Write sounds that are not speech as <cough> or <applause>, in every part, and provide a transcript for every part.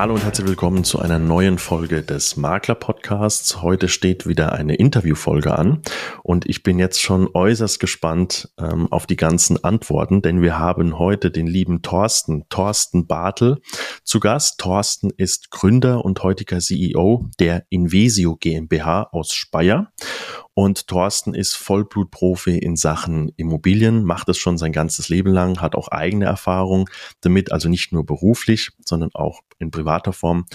Hallo und herzlich willkommen zu einer neuen Folge des Makler Podcasts. Heute steht wieder eine Interviewfolge an und ich bin jetzt schon äußerst gespannt ähm, auf die ganzen Antworten, denn wir haben heute den lieben Thorsten, Thorsten Bartel zu Gast. Thorsten ist Gründer und heutiger CEO der Invesio GmbH aus Speyer und Thorsten ist Vollblutprofi in Sachen Immobilien, macht es schon sein ganzes Leben lang, hat auch eigene Erfahrung damit, also nicht nur beruflich, sondern auch in privater Form.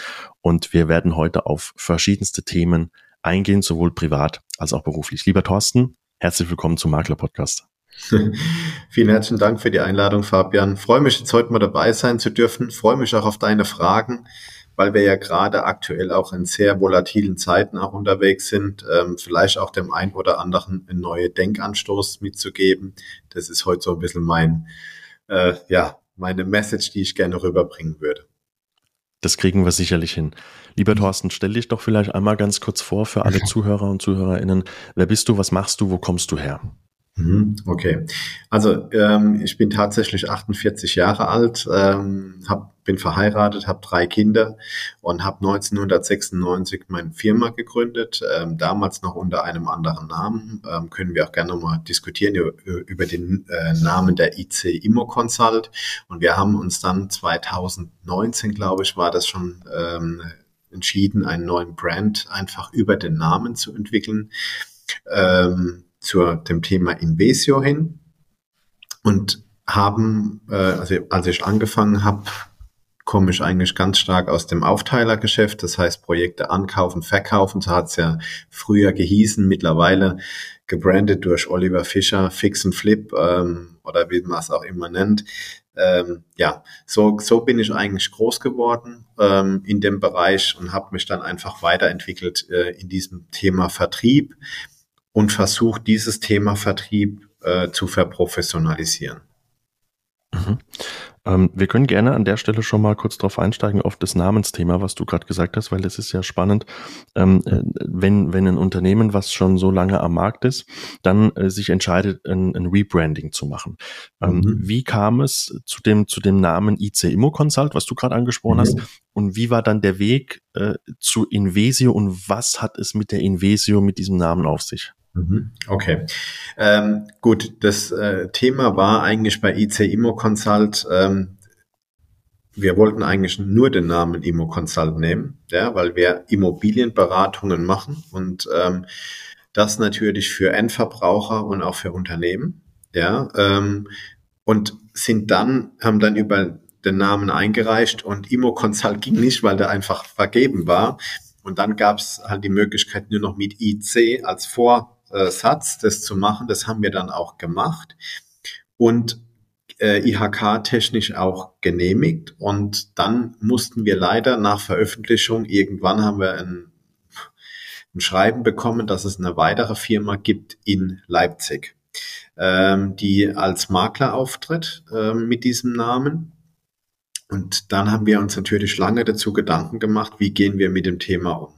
Und wir werden heute auf verschiedenste Themen eingehen, sowohl privat als auch beruflich. Lieber Thorsten, herzlich willkommen zum Makler Podcast. <laughs> Vielen herzlichen Dank für die Einladung, Fabian. Freue mich jetzt heute mal dabei sein zu dürfen. Freue mich auch auf deine Fragen weil wir ja gerade aktuell auch in sehr volatilen Zeiten auch unterwegs sind, ähm, vielleicht auch dem einen oder anderen einen neuen Denkanstoß mitzugeben. Das ist heute so ein bisschen mein, äh, ja, meine Message, die ich gerne rüberbringen würde. Das kriegen wir sicherlich hin. Lieber Thorsten, stell dich doch vielleicht einmal ganz kurz vor für alle <laughs> Zuhörer und Zuhörerinnen. Wer bist du? Was machst du? Wo kommst du her? Mhm, okay, also ähm, ich bin tatsächlich 48 Jahre alt, ähm, hab, bin verheiratet, habe drei Kinder und habe 1996 meine Firma gegründet, ähm, damals noch unter einem anderen Namen. Ähm, können wir auch gerne mal diskutieren über, über den äh, Namen der IC Immo Consult. Und wir haben uns dann 2019, glaube ich, war das schon ähm, entschieden, einen neuen Brand einfach über den Namen zu entwickeln. Ähm, zu dem Thema Invesio hin und haben, äh, also als ich angefangen habe, komme ich eigentlich ganz stark aus dem Aufteilergeschäft, das heißt Projekte ankaufen, verkaufen, so hat es ja früher gehießen, mittlerweile gebrandet durch Oliver Fischer, Fix and Flip ähm, oder wie man es auch immer nennt. Ähm, ja, so, so bin ich eigentlich groß geworden ähm, in dem Bereich und habe mich dann einfach weiterentwickelt äh, in diesem Thema Vertrieb und versucht, dieses Thema Vertrieb äh, zu verprofessionalisieren. Mhm. Ähm, wir können gerne an der Stelle schon mal kurz drauf einsteigen auf das Namensthema, was du gerade gesagt hast, weil das ist ja spannend. Ähm, äh, wenn, wenn ein Unternehmen, was schon so lange am Markt ist, dann äh, sich entscheidet, ein, ein, Rebranding zu machen. Ähm, mhm. Wie kam es zu dem, zu dem Namen IC Immo Consult, was du gerade angesprochen mhm. hast? Und wie war dann der Weg äh, zu Invesio und was hat es mit der Invesio mit diesem Namen auf sich? Mhm. Okay, ähm, gut. Das äh, Thema war eigentlich bei IC Immo Consult. Ähm, wir wollten eigentlich nur den Namen Immo Consult nehmen, ja, weil wir Immobilienberatungen machen und ähm, das natürlich für Endverbraucher und auch für Unternehmen, ja, ähm, und sind dann haben dann über den Namen eingereicht und Immo Consult ging nicht, weil der einfach vergeben war. Und dann gab es halt die Möglichkeit nur noch mit IC als Vor äh, Satz, das zu machen. Das haben wir dann auch gemacht und äh, IHK-technisch auch genehmigt. Und dann mussten wir leider nach Veröffentlichung, irgendwann haben wir ein, ein Schreiben bekommen, dass es eine weitere Firma gibt in Leipzig, ähm, die als Makler auftritt äh, mit diesem Namen. Und dann haben wir uns natürlich lange dazu Gedanken gemacht, wie gehen wir mit dem Thema um.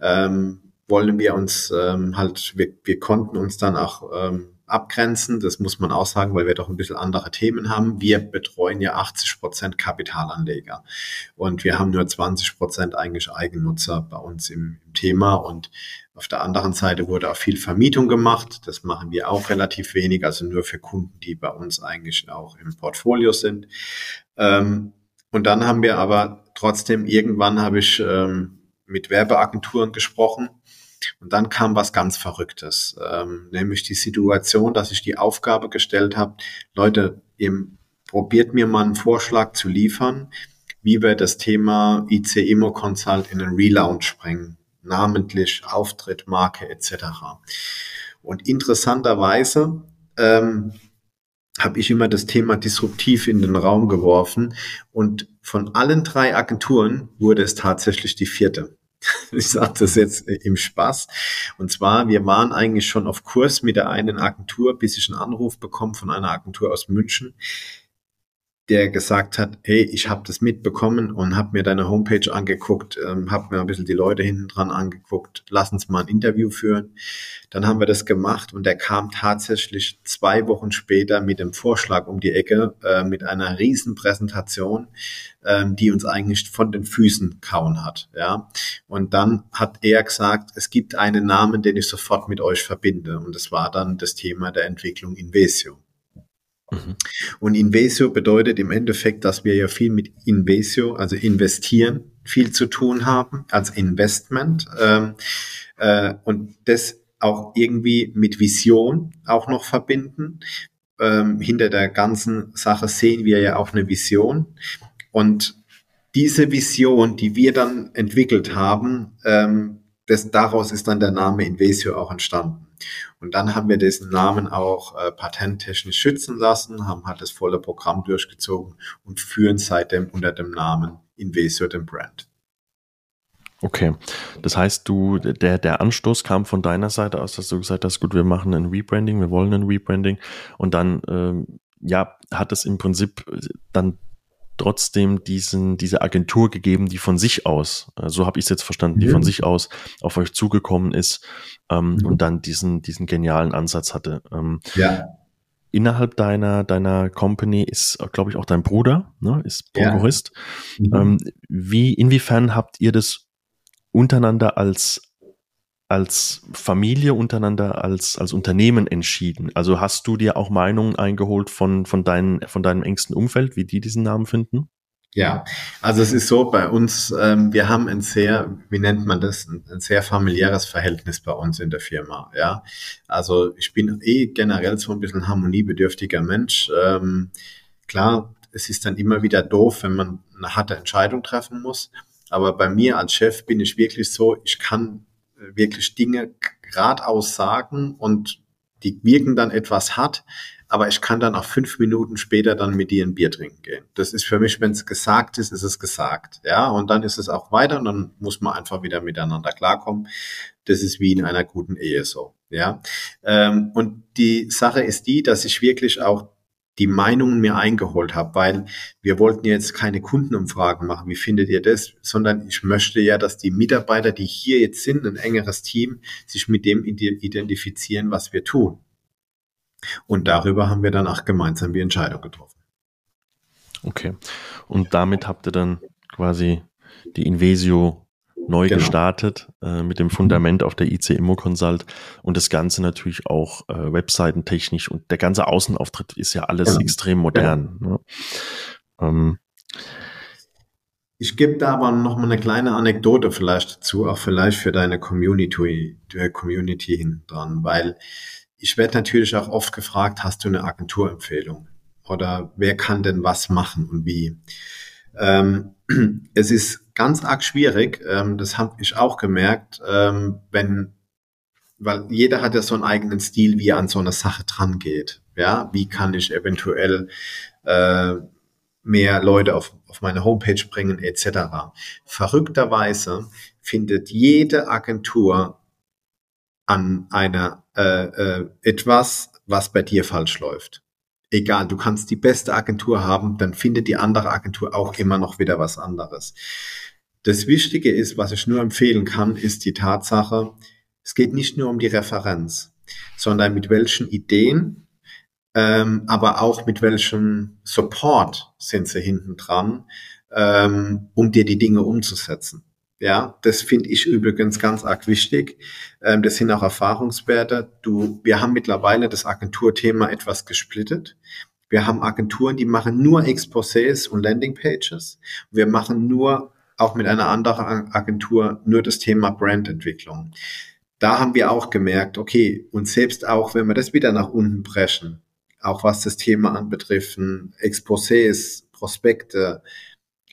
Ähm, wollen wir uns ähm, halt, wir, wir konnten uns dann auch ähm, abgrenzen. Das muss man auch sagen, weil wir doch ein bisschen andere Themen haben. Wir betreuen ja 80 Prozent Kapitalanleger und wir haben nur 20 Prozent eigentlich Eigennutzer bei uns im, im, Thema. Und auf der anderen Seite wurde auch viel Vermietung gemacht. Das machen wir auch relativ wenig, also nur für Kunden, die bei uns eigentlich auch im Portfolio sind. Ähm, und dann haben wir aber trotzdem, irgendwann habe ich ähm, mit Werbeagenturen gesprochen und dann kam was ganz Verrücktes, ähm, nämlich die Situation, dass ich die Aufgabe gestellt habe, Leute, ihr probiert mir mal einen Vorschlag zu liefern, wie wir das Thema IC Immo Consult in einen Relaunch bringen, namentlich Auftritt, Marke etc. Und interessanterweise ähm, habe ich immer das Thema disruptiv in den Raum geworfen und von allen drei Agenturen wurde es tatsächlich die vierte. <laughs> ich sage das jetzt im Spaß. Und zwar, wir waren eigentlich schon auf Kurs mit der einen Agentur, bis ich einen Anruf bekomme von einer Agentur aus München. Der gesagt hat, hey, ich habe das mitbekommen und habe mir deine Homepage angeguckt, ähm, habe mir ein bisschen die Leute hinten dran angeguckt, lass uns mal ein Interview führen. Dann haben wir das gemacht und der kam tatsächlich zwei Wochen später mit dem Vorschlag um die Ecke, äh, mit einer riesen Präsentation, ähm, die uns eigentlich von den Füßen kauen hat. Ja, Und dann hat er gesagt, es gibt einen Namen, den ich sofort mit euch verbinde und das war dann das Thema der Entwicklung Invesio. Und Invesio bedeutet im Endeffekt, dass wir ja viel mit Invesio, also investieren, viel zu tun haben als Investment ähm, äh, und das auch irgendwie mit Vision auch noch verbinden. Ähm, hinter der ganzen Sache sehen wir ja auch eine Vision und diese Vision, die wir dann entwickelt haben, ähm, das, daraus ist dann der Name Invesio auch entstanden. Und dann haben wir diesen Namen auch äh, patenttechnisch schützen lassen, haben halt das volle Programm durchgezogen und führen seitdem unter dem Namen Invesio den Brand. Okay, das heißt, du, der, der Anstoß kam von deiner Seite aus, dass du gesagt hast, gut, wir machen ein Rebranding, wir wollen ein Rebranding und dann, ähm, ja, hat es im Prinzip dann trotzdem diesen, diese Agentur gegeben, die von sich aus, äh, so habe ich es jetzt verstanden, die von sich aus auf euch zugekommen ist ähm, mhm. und dann diesen, diesen genialen Ansatz hatte. Ähm, ja. Innerhalb deiner, deiner Company ist, glaube ich, auch dein Bruder, ne, ist Prokurist. Ja. Mhm. Ähm, wie, inwiefern habt ihr das untereinander als als Familie untereinander, als, als Unternehmen entschieden? Also hast du dir auch Meinungen eingeholt von, von, deinen, von deinem engsten Umfeld, wie die diesen Namen finden? Ja, also es ist so bei uns, ähm, wir haben ein sehr, wie nennt man das, ein, ein, sehr familiäres Verhältnis bei uns in der Firma. Ja, also ich bin eh generell so ein bisschen harmoniebedürftiger Mensch. Ähm, klar, es ist dann immer wieder doof, wenn man eine harte Entscheidung treffen muss. Aber bei mir als Chef bin ich wirklich so, ich kann wirklich Dinge geradeaus sagen und die wirken dann etwas hart, aber ich kann dann auch fünf Minuten später dann mit dir ein Bier trinken gehen. Das ist für mich, wenn es gesagt ist, ist es gesagt. Ja, und dann ist es auch weiter und dann muss man einfach wieder miteinander klarkommen. Das ist wie in einer guten Ehe so. Ja, ähm, und die Sache ist die, dass ich wirklich auch die Meinungen mir eingeholt habe, weil wir wollten jetzt keine Kundenumfragen machen, wie findet ihr das, sondern ich möchte ja, dass die Mitarbeiter, die hier jetzt sind, ein engeres Team, sich mit dem identifizieren, was wir tun. Und darüber haben wir dann auch gemeinsam die Entscheidung getroffen. Okay. Und damit habt ihr dann quasi die Invesio neu genau. gestartet äh, mit dem Fundament auf der IC Immo Consult und das Ganze natürlich auch äh, webseitentechnisch und der ganze Außenauftritt ist ja alles genau. extrem modern. Ja. Ne? Ähm, ich gebe da aber noch mal eine kleine Anekdote vielleicht dazu, auch vielleicht für deine Community, Community hin dran, weil ich werde natürlich auch oft gefragt, hast du eine Agenturempfehlung? Oder wer kann denn was machen und wie? Ähm, <clears throat> es ist ganz arg schwierig, ähm, das habe ich auch gemerkt, ähm, wenn, weil jeder hat ja so einen eigenen Stil, wie er an so eine Sache dran geht. Ja, wie kann ich eventuell äh, mehr Leute auf, auf meine Homepage bringen, etc. Verrückterweise findet jede Agentur an einer äh, äh, etwas, was bei dir falsch läuft egal, du kannst die beste Agentur haben, dann findet die andere Agentur auch immer noch wieder was anderes. Das Wichtige ist, was ich nur empfehlen kann, ist die Tatsache, es geht nicht nur um die Referenz, sondern mit welchen Ideen, ähm, aber auch mit welchem Support sind sie hinten dran, ähm, um dir die Dinge umzusetzen. Ja, das finde ich übrigens ganz arg wichtig. Ähm, das sind auch Erfahrungswerte. Du, wir haben mittlerweile das Agenturthema etwas gesplittet. Wir haben Agenturen, die machen nur Exposés und Landingpages. Wir machen nur, auch mit einer anderen Agentur, nur das Thema Brandentwicklung. Da haben wir auch gemerkt, okay, und selbst auch, wenn wir das wieder nach unten brechen, auch was das Thema anbetrifft, Exposés, Prospekte,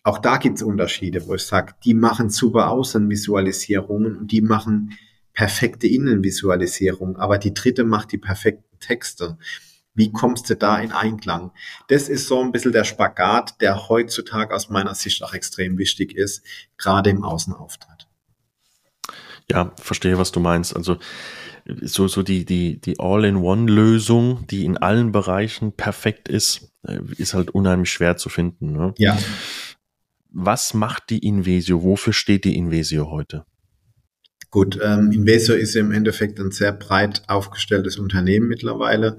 auch da gibt es Unterschiede, wo ich sage, die machen super Außenvisualisierungen und die machen perfekte Innenvisualisierung, aber die dritte macht die perfekten Texte. Wie kommst du da in Einklang? Das ist so ein bisschen der Spagat, der heutzutage aus meiner Sicht auch extrem wichtig ist, gerade im Außenauftritt. Ja, verstehe, was du meinst. Also so, so die, die, die All-in-One-Lösung, die in allen Bereichen perfekt ist, äh, ist halt unheimlich schwer zu finden. Ne? Ja. Was macht die Invesio? Wofür steht die Invesio heute? Gut, ähm, Invesio ist im Endeffekt ein sehr breit aufgestelltes Unternehmen mittlerweile.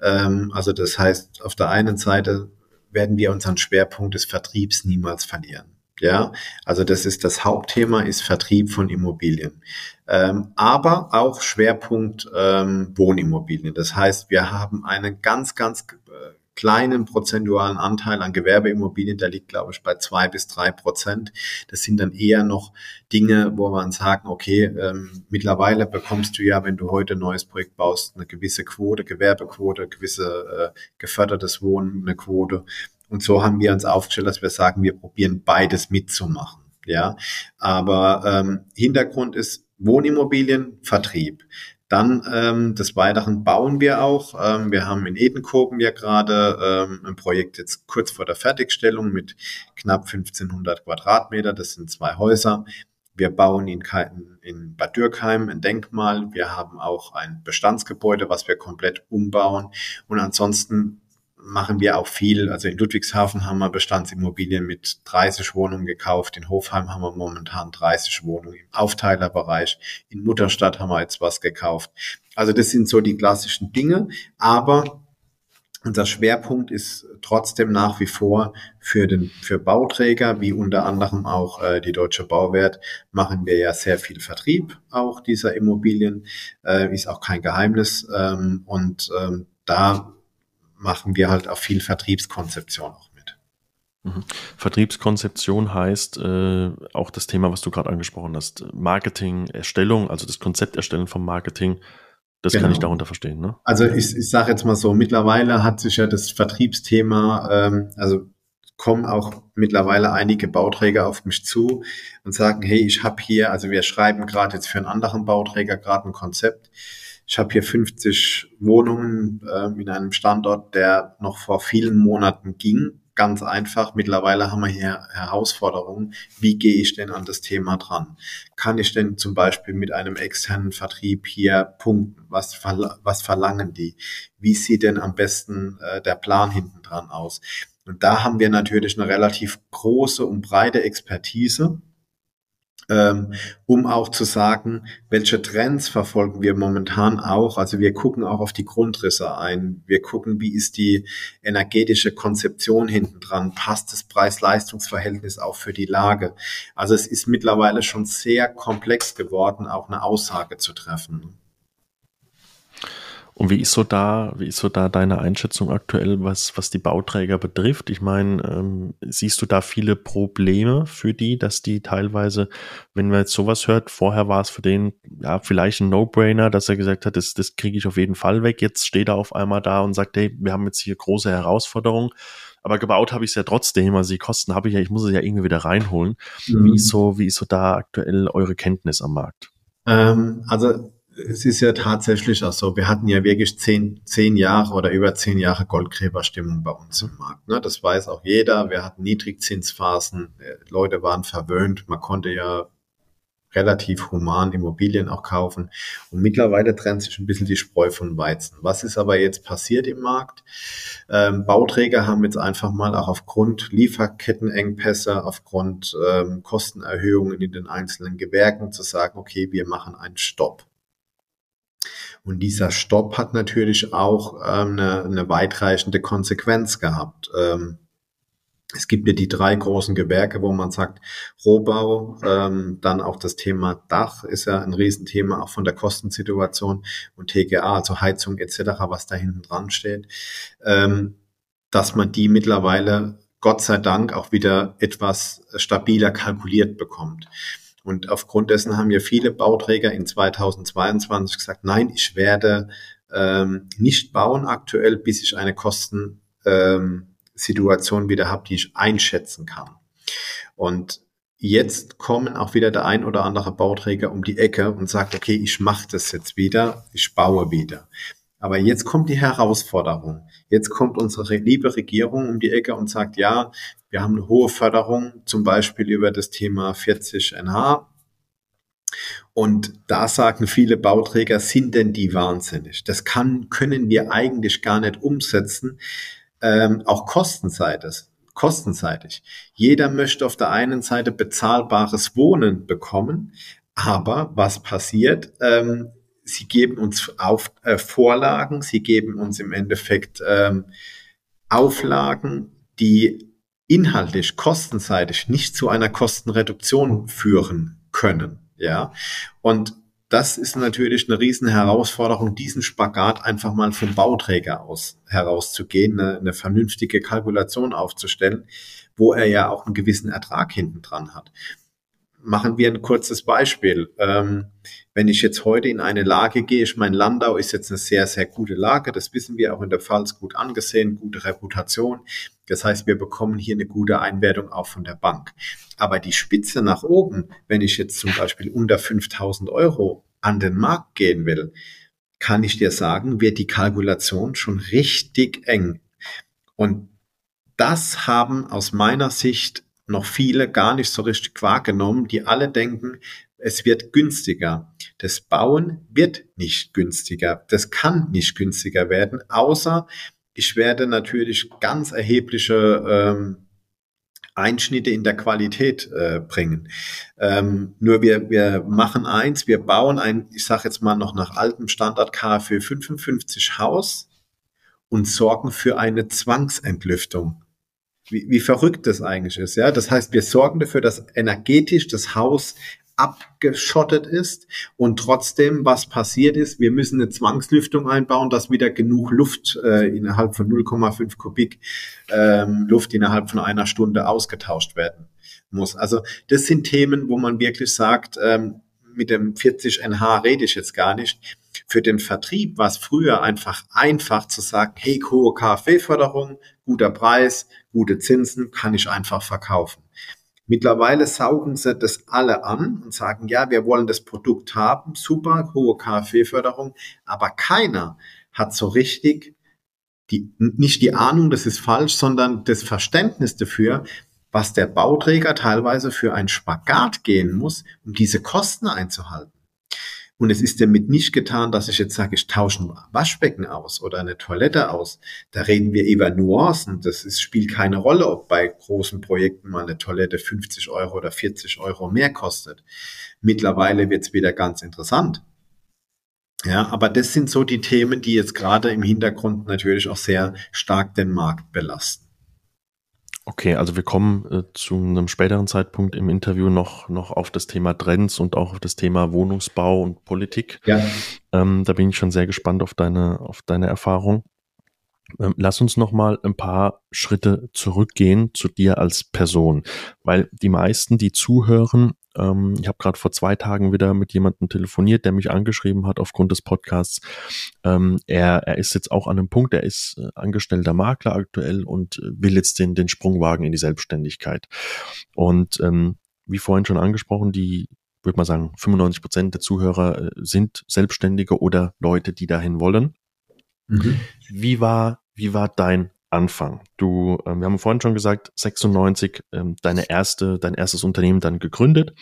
Ähm, also das heißt, auf der einen Seite werden wir unseren Schwerpunkt des Vertriebs niemals verlieren. Ja, also das ist das Hauptthema, ist Vertrieb von Immobilien. Ähm, aber auch Schwerpunkt ähm, Wohnimmobilien. Das heißt, wir haben einen ganz, ganz kleinen prozentualen Anteil an Gewerbeimmobilien, der liegt, glaube ich, bei zwei bis drei Prozent. Das sind dann eher noch Dinge, wo man sagen, okay, ähm, mittlerweile bekommst du ja, wenn du heute ein neues Projekt baust, eine gewisse Quote, Gewerbequote, gewisse äh, gefördertes Wohnen, eine Quote. Und so haben wir uns aufgestellt, dass wir sagen, wir probieren beides mitzumachen. Ja, aber ähm, Hintergrund ist Wohnimmobilien, Vertrieb. Dann ähm, des Weiteren bauen wir auch. Ähm, wir haben in Edenkoben ja gerade ähm, ein Projekt jetzt kurz vor der Fertigstellung mit knapp 1500 Quadratmeter. Das sind zwei Häuser. Wir bauen in, in Bad Dürkheim ein Denkmal. Wir haben auch ein Bestandsgebäude, was wir komplett umbauen. Und ansonsten machen wir auch viel. Also in Ludwigshafen haben wir Bestandsimmobilien mit 30 Wohnungen gekauft. In Hofheim haben wir momentan 30 Wohnungen im Aufteilerbereich. In Mutterstadt haben wir jetzt was gekauft. Also das sind so die klassischen Dinge. Aber unser Schwerpunkt ist trotzdem nach wie vor für den für Bauträger, wie unter anderem auch äh, die Deutsche Bauwert, machen wir ja sehr viel Vertrieb auch dieser Immobilien, äh, ist auch kein Geheimnis. Ähm, und ähm, da machen wir halt auch viel Vertriebskonzeption auch mit. Mhm. Vertriebskonzeption heißt äh, auch das Thema, was du gerade angesprochen hast, Marketing, Erstellung, also das Konzept erstellen vom Marketing. Das genau. kann ich genau. darunter verstehen. Ne? Also ich, ich sage jetzt mal so, mittlerweile hat sich ja das Vertriebsthema, ähm, also kommen auch mittlerweile einige Bauträger auf mich zu und sagen, hey, ich habe hier, also wir schreiben gerade jetzt für einen anderen Bauträger gerade ein Konzept ich habe hier 50 Wohnungen äh, in einem Standort, der noch vor vielen Monaten ging. Ganz einfach. Mittlerweile haben wir hier Herausforderungen. Wie gehe ich denn an das Thema dran? Kann ich denn zum Beispiel mit einem externen Vertrieb hier punkten? Was, was verlangen die? Wie sieht denn am besten äh, der Plan hinten dran aus? Und da haben wir natürlich eine relativ große und breite Expertise um auch zu sagen, welche Trends verfolgen wir momentan auch. Also wir gucken auch auf die Grundrisse ein. Wir gucken, wie ist die energetische Konzeption hinten dran? Passt das Preis-Leistungs-Verhältnis auch für die Lage? Also es ist mittlerweile schon sehr komplex geworden, auch eine Aussage zu treffen. Und wie ist so da, wie ist so da deine Einschätzung aktuell, was, was die Bauträger betrifft? Ich meine, ähm, siehst du da viele Probleme für die, dass die teilweise, wenn man jetzt sowas hört, vorher war es für den ja vielleicht ein No-Brainer, dass er gesagt hat, das, das kriege ich auf jeden Fall weg. Jetzt steht er auf einmal da und sagt, hey, wir haben jetzt hier große Herausforderungen. Aber gebaut habe ich es ja trotzdem, also die Kosten habe ich ja, ich muss es ja irgendwie wieder reinholen. Mhm. Wie ist so, wie ist so da aktuell eure Kenntnis am Markt? Ähm, also es ist ja tatsächlich auch so, wir hatten ja wirklich zehn, zehn Jahre oder über zehn Jahre Goldgräberstimmung bei uns im Markt. Ne? Das weiß auch jeder. Wir hatten Niedrigzinsphasen, äh, Leute waren verwöhnt, man konnte ja relativ human Immobilien auch kaufen. Und mittlerweile trennt sich ein bisschen die Spreu von Weizen. Was ist aber jetzt passiert im Markt? Ähm, Bauträger haben jetzt einfach mal auch aufgrund Lieferkettenengpässe, aufgrund ähm, Kostenerhöhungen in den einzelnen Gewerken zu sagen, okay, wir machen einen Stopp. Und dieser Stopp hat natürlich auch ähm, eine, eine weitreichende Konsequenz gehabt. Ähm, es gibt ja die drei großen Gewerke, wo man sagt, Rohbau, ähm, dann auch das Thema Dach ist ja ein Riesenthema, auch von der Kostensituation und TGA, also Heizung etc., was da hinten dran steht, ähm, dass man die mittlerweile Gott sei Dank auch wieder etwas stabiler kalkuliert bekommt. Und aufgrund dessen haben ja viele Bauträger in 2022 gesagt, nein, ich werde ähm, nicht bauen aktuell, bis ich eine Kostensituation ähm, wieder habe, die ich einschätzen kann. Und jetzt kommen auch wieder der ein oder andere Bauträger um die Ecke und sagt, okay, ich mache das jetzt wieder, ich baue wieder. Aber jetzt kommt die Herausforderung. Jetzt kommt unsere liebe Regierung um die Ecke und sagt, ja, wir haben eine hohe Förderung, zum Beispiel über das Thema 40 NH. Und da sagen viele Bauträger, sind denn die wahnsinnig? Das kann, können wir eigentlich gar nicht umsetzen, ähm, auch kostenseitig. Kostenseitig. Jeder möchte auf der einen Seite bezahlbares Wohnen bekommen, aber was passiert? Ähm, sie geben uns auf, äh, Vorlagen, sie geben uns im Endeffekt ähm, Auflagen, die inhaltlich, kostenseitig nicht zu einer Kostenreduktion führen können. Ja, und das ist natürlich eine riesen Herausforderung, diesen Spagat einfach mal vom Bauträger aus herauszugehen, eine, eine vernünftige Kalkulation aufzustellen, wo er ja auch einen gewissen Ertrag hinten dran hat. Machen wir ein kurzes Beispiel. Ähm, wenn ich jetzt heute in eine Lage gehe, ich meine, Landau ist jetzt eine sehr, sehr gute Lage, das wissen wir auch in der Pfalz gut angesehen, gute Reputation. Das heißt, wir bekommen hier eine gute Einwertung auch von der Bank. Aber die Spitze nach oben, wenn ich jetzt zum Beispiel unter 5000 Euro an den Markt gehen will, kann ich dir sagen, wird die Kalkulation schon richtig eng. Und das haben aus meiner Sicht noch viele gar nicht so richtig wahrgenommen, die alle denken, es wird günstiger. Das Bauen wird nicht günstiger. Das kann nicht günstiger werden, außer ich werde natürlich ganz erhebliche ähm, Einschnitte in der Qualität äh, bringen. Ähm, nur wir, wir machen eins, wir bauen ein, ich sage jetzt mal noch nach altem Standard KfW 55 Haus und sorgen für eine Zwangsentlüftung. Wie, wie verrückt das eigentlich ist, ja. Das heißt, wir sorgen dafür, dass energetisch das Haus abgeschottet ist und trotzdem, was passiert ist, wir müssen eine Zwangslüftung einbauen, dass wieder genug Luft äh, innerhalb von 0,5 Kubik ähm, Luft innerhalb von einer Stunde ausgetauscht werden muss. Also das sind Themen, wo man wirklich sagt, ähm, mit dem 40 NH rede ich jetzt gar nicht. Für den Vertrieb war es früher einfach einfach zu sagen, hey, hohe KfW-Förderung, guter Preis, gute Zinsen, kann ich einfach verkaufen. Mittlerweile saugen sie das alle an und sagen, ja, wir wollen das Produkt haben, super, hohe KfW-Förderung, aber keiner hat so richtig die, nicht die Ahnung, das ist falsch, sondern das Verständnis dafür, was der Bauträger teilweise für ein Spagat gehen muss, um diese Kosten einzuhalten. Und es ist damit nicht getan, dass ich jetzt sage, ich tausche ein Waschbecken aus oder eine Toilette aus. Da reden wir über Nuancen. Das ist, spielt keine Rolle, ob bei großen Projekten mal eine Toilette 50 Euro oder 40 Euro mehr kostet. Mittlerweile wird es wieder ganz interessant. Ja, aber das sind so die Themen, die jetzt gerade im Hintergrund natürlich auch sehr stark den Markt belasten. Okay, also wir kommen äh, zu einem späteren Zeitpunkt im Interview noch, noch auf das Thema Trends und auch auf das Thema Wohnungsbau und Politik. Ja. Ähm, da bin ich schon sehr gespannt auf deine, auf deine Erfahrung. Ähm, lass uns noch mal ein paar Schritte zurückgehen zu dir als Person, weil die meisten, die zuhören, ähm, ich habe gerade vor zwei Tagen wieder mit jemandem telefoniert, der mich angeschrieben hat aufgrund des Podcasts. Ähm, er, er ist jetzt auch an einem Punkt, er ist äh, angestellter Makler aktuell und äh, will jetzt den, den Sprung wagen in die Selbstständigkeit. Und ähm, wie vorhin schon angesprochen, die würde man sagen, 95 Prozent der Zuhörer äh, sind Selbstständige oder Leute, die dahin wollen. Mhm. Wie war, wie war dein Anfang? Du, ähm, wir haben vorhin schon gesagt, 96 ähm, deine erste, dein erstes Unternehmen dann gegründet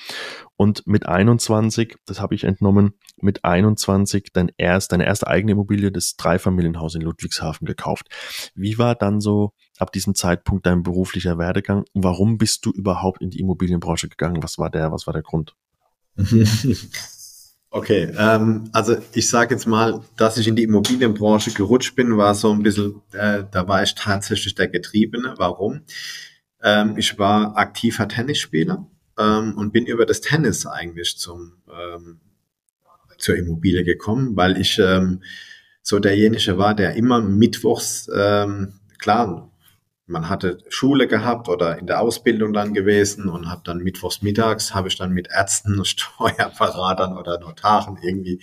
und mit 21, das habe ich entnommen, mit 21 dein erst, deine erste eigene Immobilie, das Dreifamilienhaus in Ludwigshafen gekauft. Wie war dann so ab diesem Zeitpunkt dein beruflicher Werdegang? Warum bist du überhaupt in die Immobilienbranche gegangen? Was war der, was war der Grund? <laughs> Okay, ähm, also ich sage jetzt mal, dass ich in die Immobilienbranche gerutscht bin, war so ein bisschen, äh, da war ich tatsächlich der Getriebene. Warum? Ähm, ich war aktiver Tennisspieler ähm, und bin über das Tennis eigentlich zum ähm, zur Immobilie gekommen, weil ich ähm, so derjenige war, der immer mittwochs, ähm, klar, man hatte Schule gehabt oder in der Ausbildung dann gewesen und habe dann mittwochs mittags habe ich dann mit Ärzten, <laughs> Steuerberatern oder Notaren irgendwie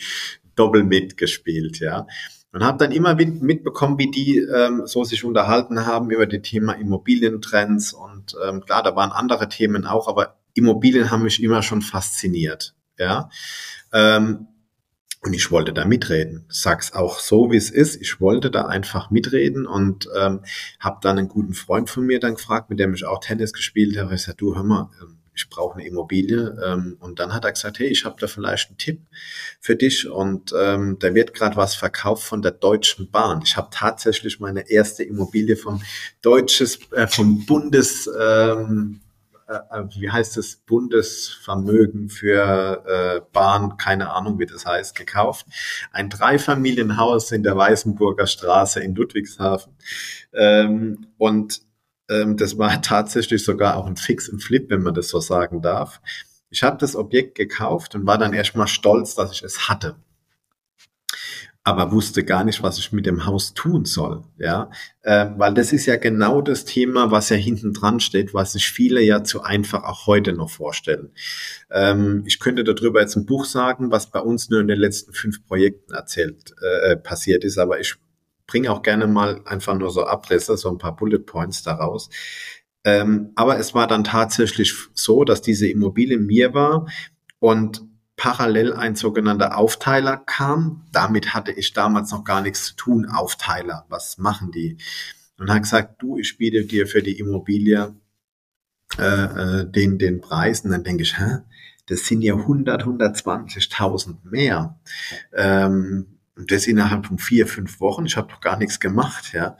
doppel mitgespielt, ja. Und habe dann immer mitbekommen, wie die ähm, so sich unterhalten haben über das Thema Immobilientrends und ähm, klar, da waren andere Themen auch, aber Immobilien haben mich immer schon fasziniert, ja. Ähm, und ich wollte da mitreden. Sag's auch so, wie es ist. Ich wollte da einfach mitreden und ähm, habe dann einen guten Freund von mir dann gefragt, mit dem ich auch Tennis gespielt habe. Ich sagte, du hör mal, ähm, ich brauche eine Immobilie. Ähm, und dann hat er gesagt, hey, ich habe da vielleicht einen Tipp für dich. Und ähm, da wird gerade was verkauft von der Deutschen Bahn. Ich habe tatsächlich meine erste Immobilie vom Deutsches, äh, vom Bundes... Ähm, äh, äh, wie heißt es, Bundesvermögen für äh, Bahn, keine Ahnung, wie das heißt, gekauft. Ein Dreifamilienhaus in der Weißenburger Straße in Ludwigshafen. Ähm, und ähm, das war <laughs> tatsächlich sogar auch ein Fix und Flip, wenn man das so sagen darf. Ich habe das Objekt gekauft und war dann erstmal stolz, dass ich es hatte aber wusste gar nicht, was ich mit dem Haus tun soll, ja, äh, weil das ist ja genau das Thema, was ja hinten dran steht, was sich viele ja zu einfach auch heute noch vorstellen. Ähm, ich könnte darüber jetzt ein Buch sagen, was bei uns nur in den letzten fünf Projekten erzählt äh, passiert ist, aber ich bringe auch gerne mal einfach nur so Abrisse, so ein paar Bullet Points daraus. Ähm, aber es war dann tatsächlich so, dass diese Immobilie mir war und parallel ein sogenannter Aufteiler kam. Damit hatte ich damals noch gar nichts zu tun. Aufteiler, was machen die? Und hat gesagt, du, ich biete dir für die Immobilie äh, äh, den, den Preis. Und dann denke ich, hä? Das sind ja 100, 120.000 mehr. Ähm, und das innerhalb von vier, fünf Wochen. Ich habe doch gar nichts gemacht, ja.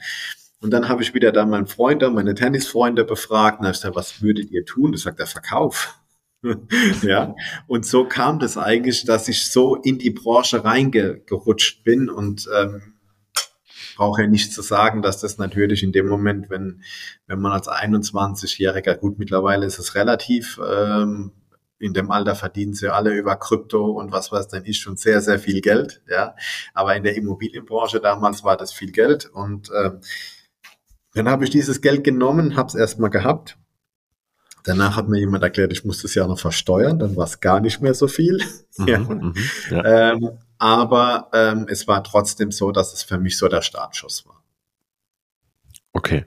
Und dann habe ich wieder da meinen Freunde, meine Tennisfreunde befragt. Und habe gesagt, was würdet ihr tun? Das sagt der Verkauf. <laughs> ja, und so kam das eigentlich, dass ich so in die Branche reingerutscht bin und ähm, brauche ja nicht zu sagen, dass das natürlich in dem Moment, wenn, wenn man als 21-Jähriger, gut, mittlerweile ist es relativ, ähm, in dem Alter verdienen sie alle über Krypto und was weiß denn ich schon sehr, sehr viel Geld, ja. Aber in der Immobilienbranche damals war das viel Geld und ähm, dann habe ich dieses Geld genommen, habe es erstmal gehabt Danach hat mir jemand erklärt, ich muss das ja noch versteuern, dann war es gar nicht mehr so viel. Mhm, ja. Mhm, ja. Ähm, aber ähm, es war trotzdem so, dass es für mich so der Startschuss war. Okay.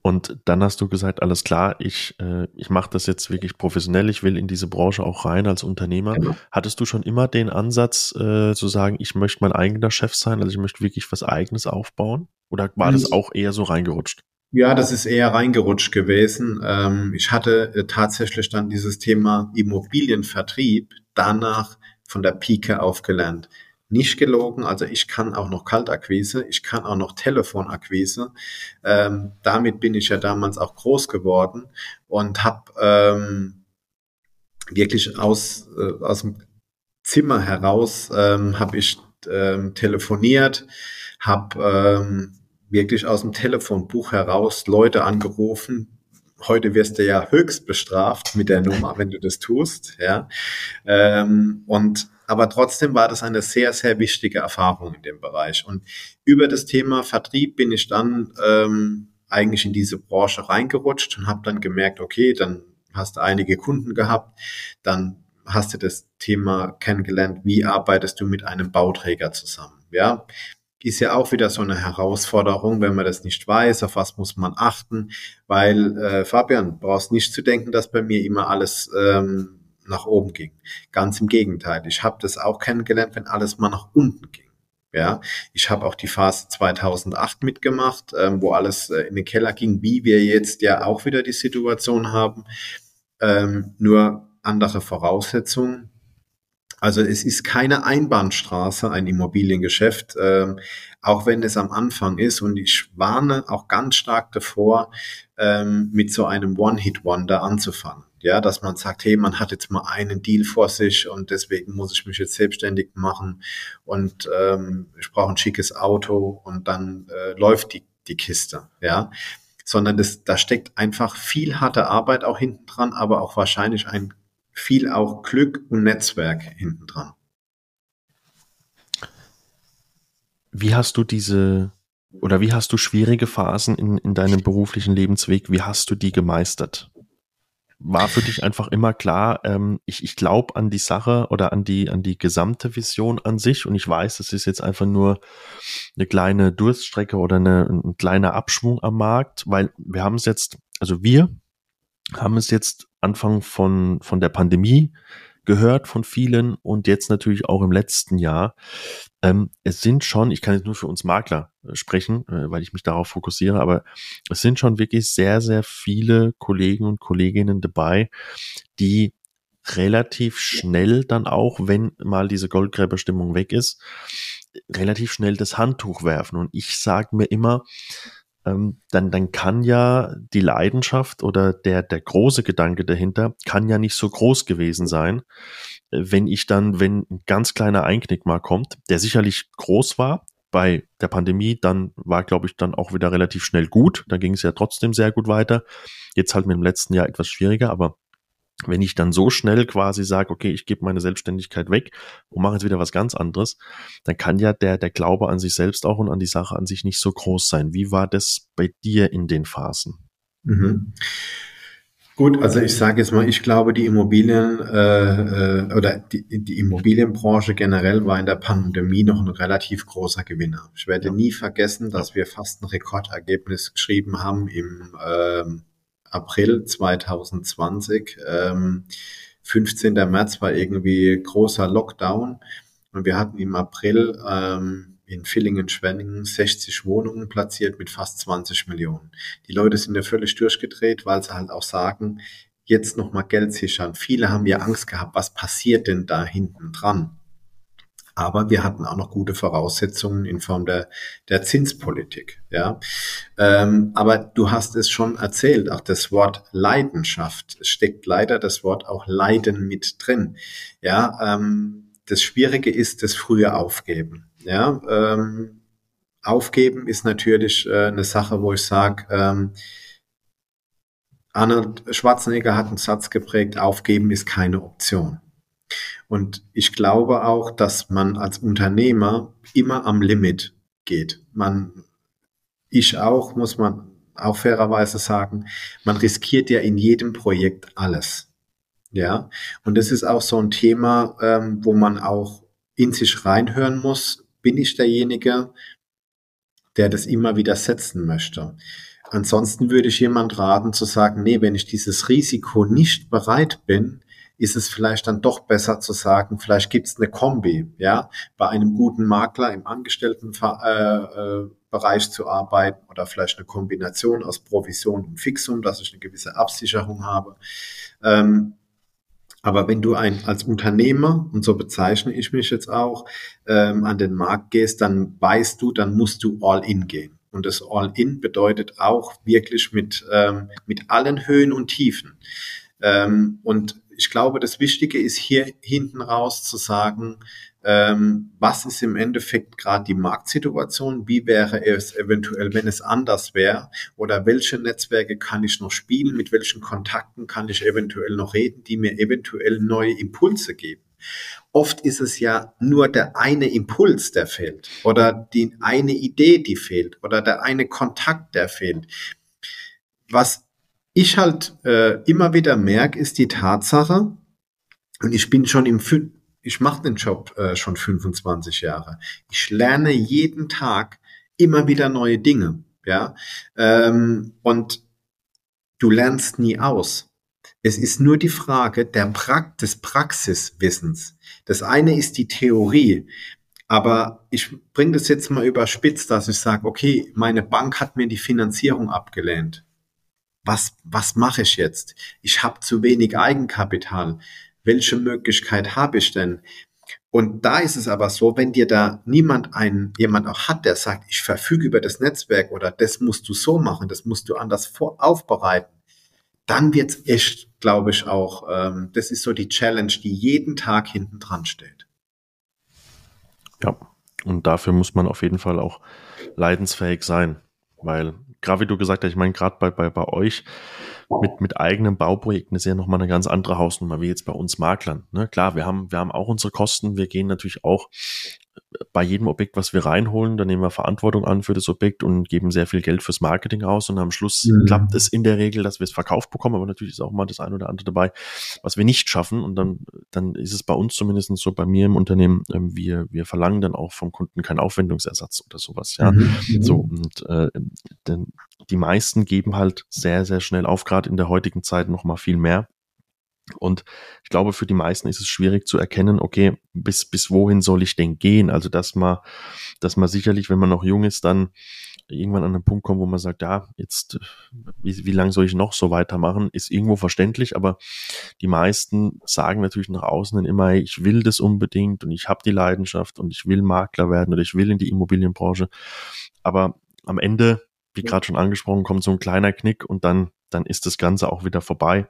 Und dann hast du gesagt, alles klar, ich, äh, ich mache das jetzt wirklich professionell, ich will in diese Branche auch rein als Unternehmer. Genau. Hattest du schon immer den Ansatz äh, zu sagen, ich möchte mein eigener Chef sein, also ich möchte wirklich was eigenes aufbauen? Oder war das mhm. auch eher so reingerutscht? Ja, das ist eher reingerutscht gewesen. Ähm, ich hatte äh, tatsächlich dann dieses Thema Immobilienvertrieb danach von der Pike aufgelernt. Nicht gelogen, also ich kann auch noch Kaltakquise, ich kann auch noch Telefonakquise. Ähm, damit bin ich ja damals auch groß geworden und habe ähm, wirklich aus, äh, aus dem Zimmer heraus ähm, habe ich ähm, telefoniert, habe ähm, wirklich aus dem Telefonbuch heraus Leute angerufen. Heute wirst du ja höchst bestraft mit der Nummer, wenn du das tust, ja. Ähm, und aber trotzdem war das eine sehr, sehr wichtige Erfahrung in dem Bereich. Und über das Thema Vertrieb bin ich dann ähm, eigentlich in diese Branche reingerutscht und habe dann gemerkt, okay, dann hast du einige Kunden gehabt, dann hast du das Thema kennengelernt, wie arbeitest du mit einem Bauträger zusammen. Ja, ist ja auch wieder so eine Herausforderung, wenn man das nicht weiß, auf was muss man achten, weil äh, Fabian, brauchst nicht zu denken, dass bei mir immer alles ähm, nach oben ging. Ganz im Gegenteil. Ich habe das auch kennengelernt, wenn alles mal nach unten ging. Ja, ich habe auch die Phase 2008 mitgemacht, ähm, wo alles äh, in den Keller ging, wie wir jetzt ja auch wieder die Situation haben. Ähm, nur andere Voraussetzungen. Also es ist keine Einbahnstraße, ein Immobiliengeschäft, ähm, auch wenn es am Anfang ist. Und ich warne auch ganz stark davor, ähm, mit so einem One-Hit-Wonder anzufangen. Ja, dass man sagt, hey, man hat jetzt mal einen Deal vor sich und deswegen muss ich mich jetzt selbstständig machen und ähm, ich brauche ein schickes Auto und dann äh, läuft die, die Kiste. Ja, sondern das, da steckt einfach viel harte Arbeit auch hinten dran, aber auch wahrscheinlich ein viel auch Glück und Netzwerk hinten dran. Wie hast du diese oder wie hast du schwierige Phasen in, in deinem beruflichen Lebensweg, wie hast du die gemeistert? War für dich einfach immer klar, ähm, ich, ich glaube an die Sache oder an die, an die gesamte Vision an sich und ich weiß, es ist jetzt einfach nur eine kleine Durststrecke oder eine, ein kleiner Abschwung am Markt, weil wir haben es jetzt, also wir haben es jetzt Anfang von, von der Pandemie gehört von vielen und jetzt natürlich auch im letzten Jahr. Ähm, es sind schon, ich kann jetzt nur für uns Makler äh, sprechen, äh, weil ich mich darauf fokussiere, aber es sind schon wirklich sehr, sehr viele Kollegen und Kolleginnen dabei, die relativ schnell dann auch, wenn mal diese Goldgräberstimmung weg ist, relativ schnell das Handtuch werfen. Und ich sage mir immer, ähm, dann, dann kann ja die Leidenschaft oder der, der große Gedanke dahinter kann ja nicht so groß gewesen sein, äh, wenn ich dann, wenn ein ganz kleiner Einknick mal kommt, der sicherlich groß war, bei der Pandemie, dann war, glaube ich, dann auch wieder relativ schnell gut. Da ging es ja trotzdem sehr gut weiter. Jetzt halt mit dem letzten Jahr etwas schwieriger, aber wenn ich dann so schnell quasi sage, okay, ich gebe meine Selbstständigkeit weg und mache jetzt wieder was ganz anderes, dann kann ja der, der Glaube an sich selbst auch und an die Sache an sich nicht so groß sein. Wie war das bei dir in den Phasen? Mhm. Gut, also ich sage jetzt mal, ich glaube, die Immobilien äh, äh, oder die, die Immobilienbranche generell war in der Pandemie noch ein relativ großer Gewinner. Ich werde ja. nie vergessen, dass wir fast ein Rekordergebnis geschrieben haben im ähm, April 2020. Ähm, 15. März war irgendwie großer Lockdown und wir hatten im April ähm, in Villingen-Schwenningen 60 Wohnungen platziert mit fast 20 Millionen. Die Leute sind ja völlig durchgedreht, weil sie halt auch sagen, jetzt nochmal Geld sichern. Viele haben ja Angst gehabt, was passiert denn da hinten dran? Aber wir hatten auch noch gute Voraussetzungen in Form der, der Zinspolitik. Ja, ähm, aber du hast es schon erzählt, auch das Wort Leidenschaft steckt leider das Wort auch Leiden mit drin. Ja, ähm, das Schwierige ist das frühe Aufgeben. Ja, ähm, Aufgeben ist natürlich äh, eine Sache, wo ich sage, ähm, Arnold Schwarzenegger hat einen Satz geprägt: Aufgeben ist keine Option. Und ich glaube auch, dass man als Unternehmer immer am Limit geht. Man, ich auch, muss man auch fairerweise sagen, man riskiert ja in jedem Projekt alles. Ja, und das ist auch so ein Thema, ähm, wo man auch in sich reinhören muss. Bin ich derjenige, der das immer wieder setzen möchte? Ansonsten würde ich jemand raten zu sagen, nee, wenn ich dieses Risiko nicht bereit bin, ist es vielleicht dann doch besser zu sagen, vielleicht gibt es eine Kombi, ja, bei einem guten Makler im Angestelltenbereich äh, äh, zu arbeiten oder vielleicht eine Kombination aus Provision und Fixum, dass ich eine gewisse Absicherung habe. Ähm, aber wenn du ein, als Unternehmer, und so bezeichne ich mich jetzt auch, ähm, an den Markt gehst, dann weißt du, dann musst du all in gehen. Und das All-In bedeutet auch wirklich mit, ähm, mit allen Höhen und Tiefen. Ähm, und ich glaube, das Wichtige ist hier hinten raus zu sagen, ähm, was ist im Endeffekt gerade die Marktsituation, wie wäre es eventuell, wenn es anders wäre, oder welche Netzwerke kann ich noch spielen, mit welchen Kontakten kann ich eventuell noch reden, die mir eventuell neue Impulse geben. Oft ist es ja nur der eine Impuls, der fehlt, oder die eine Idee, die fehlt, oder der eine Kontakt, der fehlt. Was ich halt äh, immer wieder merke, ist die Tatsache, und ich bin schon im, ich mache den Job äh, schon 25 Jahre. Ich lerne jeden Tag immer wieder neue Dinge, ja, ähm, und du lernst nie aus. Es ist nur die Frage der pra des Praxiswissens. Das eine ist die Theorie, aber ich bringe das jetzt mal überspitzt, dass ich sage, okay, meine Bank hat mir die Finanzierung abgelehnt was, was mache ich jetzt? Ich habe zu wenig Eigenkapital. Welche Möglichkeit habe ich denn? Und da ist es aber so, wenn dir da niemand ein, jemand auch hat, der sagt, ich verfüge über das Netzwerk oder das musst du so machen, das musst du anders vor, aufbereiten, dann wird's echt, glaube ich, auch, ähm, das ist so die Challenge, die jeden Tag hinten dran steht. Ja, und dafür muss man auf jeden Fall auch leidensfähig sein, weil gerade wie du gesagt hast, ich meine, gerade bei, bei, bei euch mit, mit eigenen Bauprojekten ist ja nochmal eine ganz andere Hausnummer, wie jetzt bei uns Maklern. Ne? Klar, wir haben, wir haben auch unsere Kosten, wir gehen natürlich auch bei jedem Objekt, was wir reinholen, dann nehmen wir Verantwortung an für das Objekt und geben sehr viel Geld fürs Marketing aus und am Schluss mhm. klappt es in der Regel, dass wir es verkauft bekommen, aber natürlich ist auch mal das eine oder andere dabei, was wir nicht schaffen und dann, dann ist es bei uns zumindest so, bei mir im Unternehmen, ähm, wir, wir verlangen dann auch vom Kunden keinen Aufwendungsersatz oder sowas, ja. Mhm. mhm. So, und äh, denn die meisten geben halt sehr, sehr schnell auf, gerade in der heutigen Zeit noch mal viel mehr Und ich glaube, für die meisten ist es schwierig zu erkennen, okay, bis, bis wohin soll ich denn gehen? Also, dass man, dass man sicherlich, wenn man noch jung ist, dann irgendwann an einen Punkt kommt, wo man sagt, ja, jetzt, wie, wie lange soll ich noch so weitermachen, ist irgendwo verständlich, aber die meisten sagen natürlich nach außen dann immer, ich will das unbedingt und ich habe die Leidenschaft und ich will Makler werden oder ich will in die Immobilienbranche. Aber am Ende, wie gerade schon angesprochen, kommt so ein kleiner Knick und dann, dann ist das Ganze auch wieder vorbei.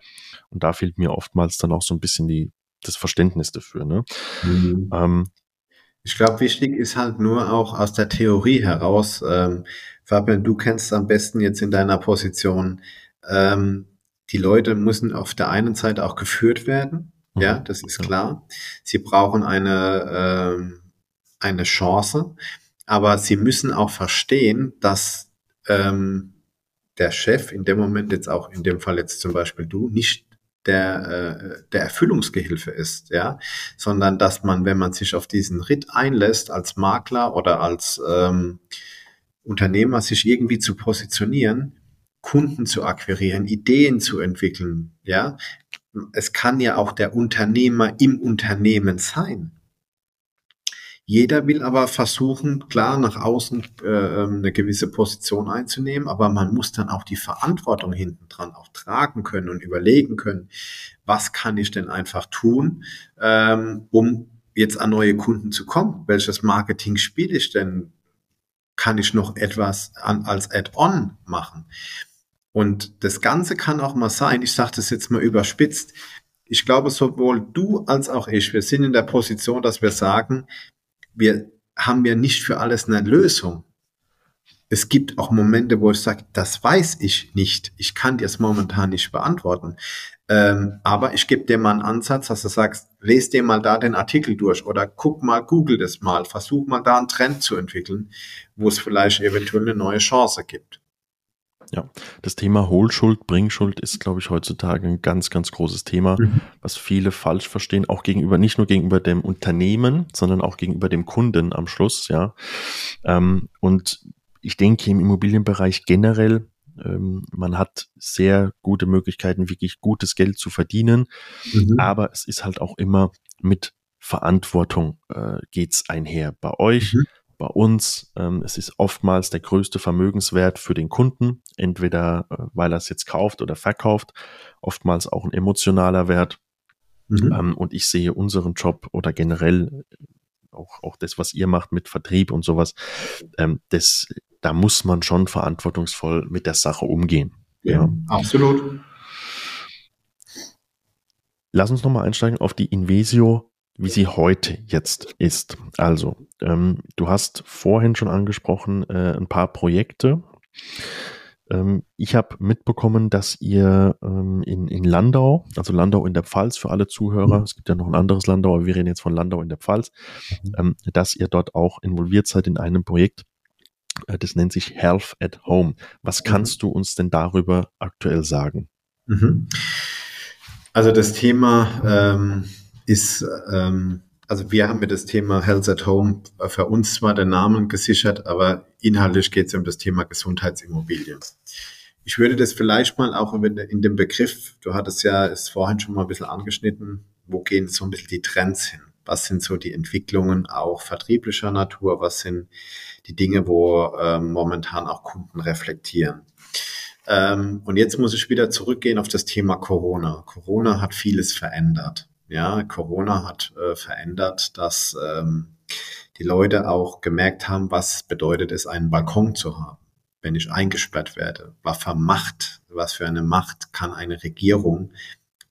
Und da fehlt mir oftmals dann auch so ein bisschen die, das Verständnis dafür. Ne? Mhm. Ähm, ich glaube, wichtig ist halt nur auch aus der Theorie heraus, ähm, Fabian, du kennst am besten jetzt in deiner Position, ähm, die Leute müssen auf der einen Seite auch geführt werden, mhm. ja, das ist klar. Sie brauchen eine, ähm, eine Chance, aber sie müssen auch verstehen, dass ähm, der Chef in dem Moment jetzt auch, in dem Fall jetzt zum Beispiel du, nicht der, äh, der Erfüllungsgehilfe ist, ja, sondern dass man, wenn man sich auf diesen Ritt einlässt als Makler oder als ähm, Unternehmer, sich irgendwie zu positionieren, Kunden zu akquirieren, Ideen zu entwickeln, ja, es kann ja auch der Unternehmer im Unternehmen sein. Jeder will aber versuchen, klar nach außen äh, ähm, eine gewisse Position einzunehmen, aber man muss dann auch die Verantwortung hinten dran auch tragen können und überlegen können, was kann ich denn einfach tun, ähm, um jetzt an neue Kunden zu kommen? Welches Marketing spiele ich denn? Kann ich noch etwas an, als Add-on machen? Und das Ganze kann auch mal sein, ich sage das jetzt mal überspitzt, ich glaube, sowohl du als auch ich, wir sind in der Position, dass wir sagen, wir haben ja nicht für alles eine Lösung. Es gibt auch Momente, wo ich sage, das weiß ich nicht. Ich kann dir es momentan nicht beantworten. Ähm, aber ich gebe dir mal einen Ansatz, dass du sagst, lese dir mal da den Artikel durch oder guck mal, google das mal, versuch mal da einen Trend zu entwickeln, wo es vielleicht eventuell eine neue Chance gibt. Ja, das Thema Hohlschuld, Bringschuld ist, glaube ich, heutzutage ein ganz, ganz großes Thema, mhm. was viele falsch verstehen, auch gegenüber, nicht nur gegenüber dem Unternehmen, sondern auch gegenüber dem Kunden am Schluss, ja. Ähm, und ich denke im Immobilienbereich generell, ähm, man hat sehr gute Möglichkeiten, wirklich gutes Geld zu verdienen, mhm. aber es ist halt auch immer mit Verantwortung äh, geht's einher. Bei euch mhm bei uns. Ähm, es ist oftmals der größte Vermögenswert für den Kunden, entweder äh, weil er es jetzt kauft oder verkauft, oftmals auch ein emotionaler Wert. Mhm. Ähm, und ich sehe unseren Job oder generell äh, auch, auch das, was ihr macht mit Vertrieb und sowas, ähm, das, da muss man schon verantwortungsvoll mit der Sache umgehen. Ja, ja. absolut. Lass uns nochmal einsteigen auf die Invesio wie sie heute jetzt ist. Also, ähm, du hast vorhin schon angesprochen, äh, ein paar Projekte. Ähm, ich habe mitbekommen, dass ihr ähm, in, in Landau, also Landau in der Pfalz für alle Zuhörer, mhm. es gibt ja noch ein anderes Landau, aber wir reden jetzt von Landau in der Pfalz, mhm. ähm, dass ihr dort auch involviert seid in einem Projekt, äh, das nennt sich Health at Home. Was mhm. kannst du uns denn darüber aktuell sagen? Mhm. Also das Thema ähm, ist, ähm, also wir haben mit das Thema Health at Home für uns zwar den Namen gesichert, aber inhaltlich geht es um das Thema Gesundheitsimmobilien. Ich würde das vielleicht mal auch in dem Begriff, du hattest ja es vorhin schon mal ein bisschen angeschnitten, wo gehen so ein bisschen die Trends hin? Was sind so die Entwicklungen auch vertrieblicher Natur? Was sind die Dinge, wo ähm, momentan auch Kunden reflektieren? Ähm, und jetzt muss ich wieder zurückgehen auf das Thema Corona. Corona hat vieles verändert. Ja, Corona hat äh, verändert, dass ähm, die Leute auch gemerkt haben, was bedeutet es, einen Balkon zu haben, wenn ich eingesperrt werde. Was für Macht, was für eine Macht kann eine Regierung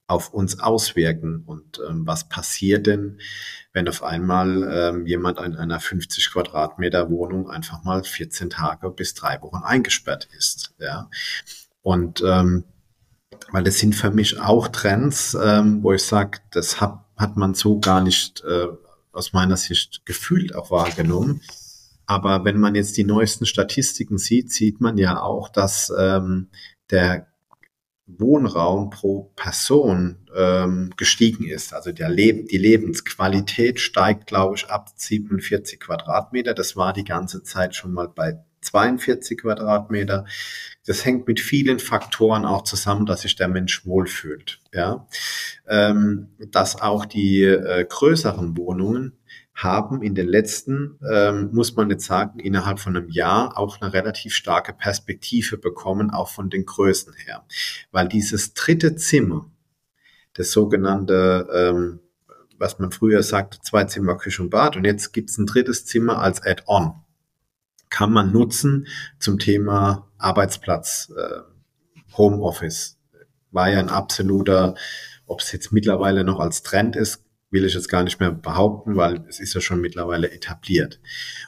auf uns auswirken und ähm, was passiert denn, wenn auf einmal ähm, jemand in einer 50 Quadratmeter Wohnung einfach mal 14 Tage bis drei Wochen eingesperrt ist, ja. Und ähm, weil das sind für mich auch Trends, ähm, wo ich sage, das hat, hat man so gar nicht äh, aus meiner Sicht gefühlt auch wahrgenommen. Aber wenn man jetzt die neuesten Statistiken sieht, sieht man ja auch, dass ähm, der Wohnraum pro Person ähm, gestiegen ist. Also der Leben, die Lebensqualität steigt, glaube ich, ab 47 Quadratmeter. Das war die ganze Zeit schon mal bei 42 Quadratmeter. Das hängt mit vielen Faktoren auch zusammen, dass sich der Mensch wohlfühlt. Ja. ähm, dass auch die äh, größeren Wohnungen haben in den letzten, ähm, muss man jetzt sagen, innerhalb von einem Jahr auch eine relativ starke Perspektive bekommen, auch von den Größen her. Weil dieses dritte Zimmer, das sogenannte, ähm, was man früher sagte, zwei Zimmer, Küche und Bad, und jetzt gibt's ein drittes Zimmer als Add-on, kann man nutzen zum Thema Arbeitsplatz, äh, Homeoffice. War ja ein absoluter, ob es jetzt mittlerweile noch als Trend ist, will ich jetzt gar nicht mehr behaupten, weil es ist ja schon mittlerweile etabliert.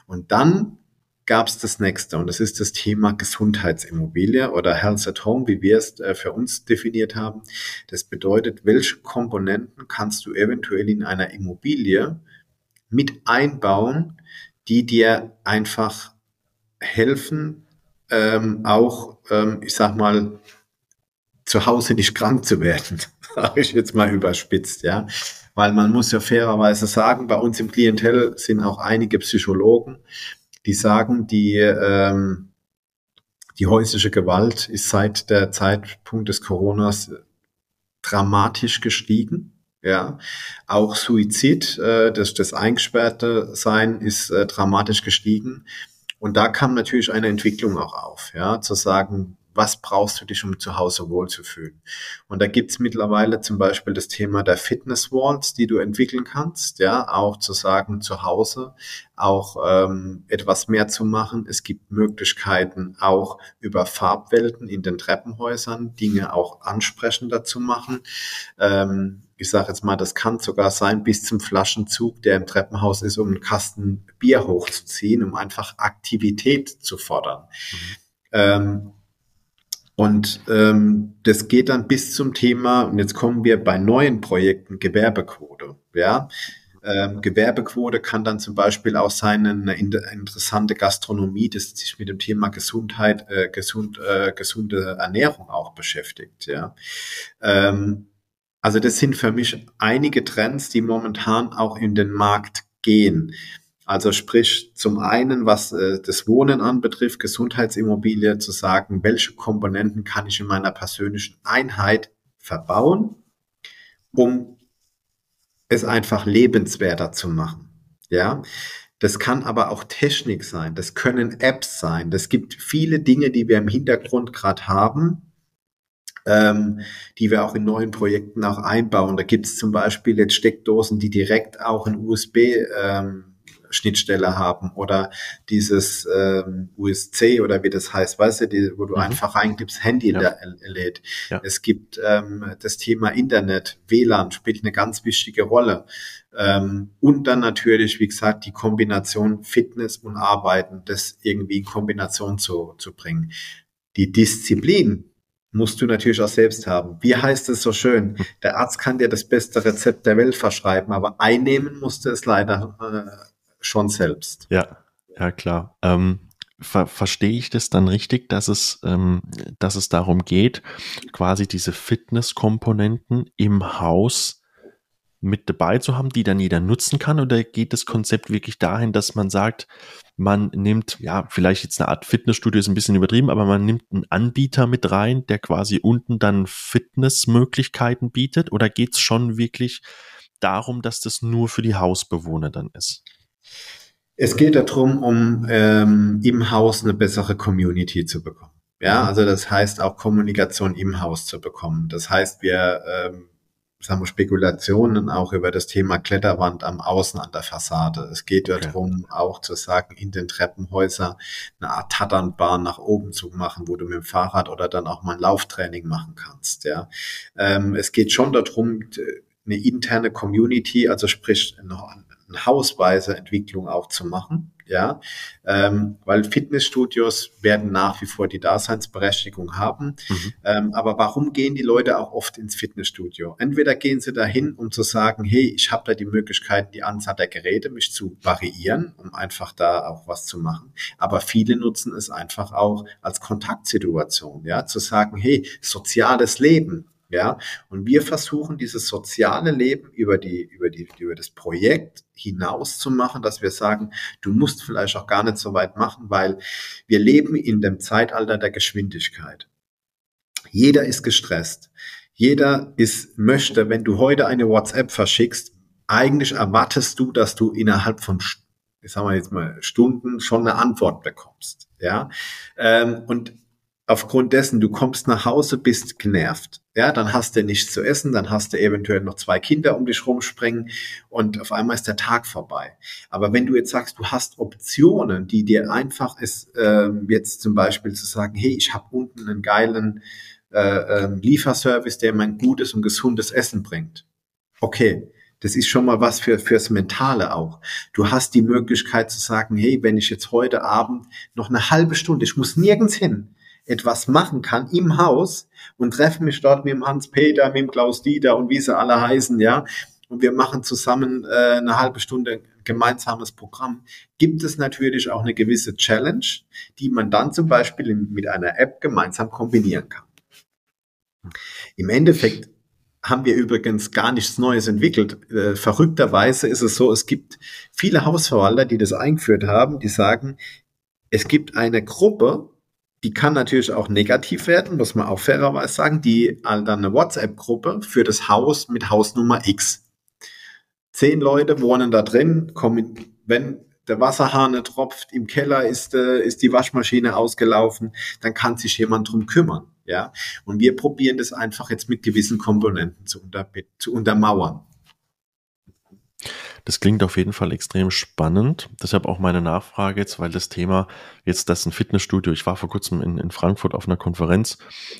Und dann gab es das nächste und das ist das Thema Gesundheitsimmobilie oder Health at Home, wie wir es äh, für uns definiert haben. Das bedeutet, welche Komponenten kannst du eventuell in einer Immobilie mit einbauen, die dir einfach helfen, ähm, auch, ähm, ich sag mal, zu Hause nicht krank zu werden, <laughs> sage ich jetzt mal überspitzt, ja. Weil man muss ja fairerweise sagen, bei uns im Klientel sind auch einige Psychologen, die sagen, die, ähm, die häusliche Gewalt ist seit der Zeitpunkt des Coronas dramatisch gestiegen. Ja, auch Suizid, äh, das, das eingesperrte Sein ist äh, dramatisch gestiegen. Und da kam natürlich eine Entwicklung auch auf, ja, zu sagen, was brauchst du dich, um zu Hause wohlzufühlen? Und da gibt's mittlerweile zum Beispiel das Thema der Fitness Walls, die du entwickeln kannst, ja, auch zu sagen, zu Hause auch ähm, etwas mehr zu machen. Es gibt Möglichkeiten, auch über Farbwelten in den Treppenhäusern Dinge auch ansprechender zu machen. Ähm, ich sage jetzt mal, das kann sogar sein bis zum Flaschenzug, der im Treppenhaus ist, um einen Kasten Bier hochzuziehen, um einfach Aktivität zu fordern. Mhm. Ähm, und ähm, das geht dann bis zum Thema, und jetzt kommen wir bei neuen Projekten, Gewerbequote. Ja, ähm, Gewerbequote kann dann zum Beispiel auch sein eine interessante Gastronomie, das sich mit dem Thema Gesundheit, äh, gesund, äh, gesunde Ernährung auch beschäftigt. Ja, ähm, also das sind für mich einige Trends, die momentan auch in den Markt gehen. Also sprich zum einen, was äh, das Wohnen anbetrifft, Gesundheitsimmobilie, zu sagen, welche Komponenten kann ich in meiner persönlichen Einheit verbauen, um es einfach lebenswerter zu machen. Ja, das kann aber auch Technik sein, das können Apps sein, das gibt viele Dinge, die wir im Hintergrund gerade haben, ähm, die wir auch in neuen Projekten auch einbauen. Da gibt es zum Beispiel jetzt Steckdosen, die direkt auch ein USB ähm, Schnittstelle haben oder dieses ähm, USC oder wie das heißt, weißt du, die, wo du mhm. einfach reingibst, Handy ja. lädt. Ja. Es gibt ähm, das Thema Internet, WLAN spielt eine ganz wichtige Rolle. Ähm, und dann natürlich, wie gesagt, die Kombination Fitness und Arbeiten, das irgendwie in Kombination zu, zu bringen. Die Disziplin, musst du natürlich auch selbst haben. Wie heißt es so schön? Der Arzt kann dir das beste Rezept der Welt verschreiben, aber einnehmen musste es leider äh, schon selbst. Ja, ja klar. Ähm, ver verstehe ich das dann richtig, dass es, ähm, dass es darum geht, quasi diese Fitnesskomponenten im Haus mit dabei zu haben, die dann jeder nutzen kann? Oder geht das Konzept wirklich dahin, dass man sagt, man nimmt, ja, vielleicht jetzt eine Art Fitnessstudio ist ein bisschen übertrieben, aber man nimmt einen Anbieter mit rein, der quasi unten dann Fitnessmöglichkeiten bietet? Oder geht es schon wirklich darum, dass das nur für die Hausbewohner dann ist? Es geht darum, um ähm, im Haus eine bessere Community zu bekommen. Ja, mhm. also das heißt auch Kommunikation im Haus zu bekommen. Das heißt, wir ähm, sagen wir Spekulationen auch über das Thema Kletterwand am Außen an der Fassade. Es geht okay. darum, auch zu sagen, in den Treppenhäusern eine Art Tatternbahn nach oben zu machen, wo du mit dem Fahrrad oder dann auch mal ein Lauftraining machen kannst. Ja, ähm, es geht schon darum, eine interne Community, also sprich noch eine hausweise Entwicklung auch zu machen. Ja, ähm, weil Fitnessstudios werden nach wie vor die Daseinsberechtigung haben. Mhm. Ähm, aber warum gehen die Leute auch oft ins Fitnessstudio? Entweder gehen sie dahin, um zu sagen, hey, ich habe da die Möglichkeit, die Anzahl der Geräte mich zu variieren, um einfach da auch was zu machen. Aber viele nutzen es einfach auch als Kontaktsituation, ja, zu sagen, hey, soziales Leben, ja, und wir versuchen dieses soziale Leben über die, über die, über das Projekt hinaus zu machen, dass wir sagen, du musst vielleicht auch gar nicht so weit machen, weil wir leben in dem Zeitalter der Geschwindigkeit. Jeder ist gestresst. Jeder ist, möchte, wenn du heute eine WhatsApp verschickst, eigentlich erwartest du, dass du innerhalb von, ich sag mal jetzt mal, Stunden schon eine Antwort bekommst. Ja. Ähm, und aufgrund dessen, du kommst nach Hause, bist genervt. Ja, dann hast du nichts zu essen, dann hast du eventuell noch zwei Kinder um dich rumspringen und auf einmal ist der Tag vorbei. Aber wenn du jetzt sagst, du hast Optionen, die dir einfach ist, äh, jetzt zum Beispiel zu sagen, hey, ich habe unten einen geilen äh, äh, Lieferservice, der mein gutes und gesundes Essen bringt. Okay, das ist schon mal was für fürs Mentale auch. Du hast die Möglichkeit zu sagen, hey, wenn ich jetzt heute Abend noch eine halbe Stunde, ich muss nirgends hin, etwas machen kann im Haus und treffe mich dort mit dem Hans-Peter, mit dem Klaus-Dieter und wie sie alle heißen, ja, und wir machen zusammen äh, eine halbe Stunde gemeinsames Programm, gibt es natürlich auch eine gewisse Challenge, die man dann zum Beispiel in, mit einer App gemeinsam kombinieren kann. Im Endeffekt haben wir übrigens gar nichts Neues entwickelt. Äh, verrückterweise ist es so, es gibt viele Hausverwalter, die das eingeführt haben, die sagen, es gibt eine Gruppe, die kann natürlich auch negativ werden, muss man auch fairerweise sagen, die dann eine WhatsApp-Gruppe für das Haus mit Hausnummer X. Zehn Leute wohnen da drin, kommen, wenn der Wasserhahn tropft, im Keller ist, äh, ist die Waschmaschine ausgelaufen, dann kann sich jemand drum kümmern. Ja, und wir probieren das einfach jetzt mit gewissen Komponenten zu, unter, zu untermauern. Das klingt auf jeden Fall extrem spannend. Deshalb auch meine Nachfrage jetzt, weil das Thema jetzt das ist ein Fitnessstudio. Ich war vor kurzem in, in Frankfurt auf einer Konferenz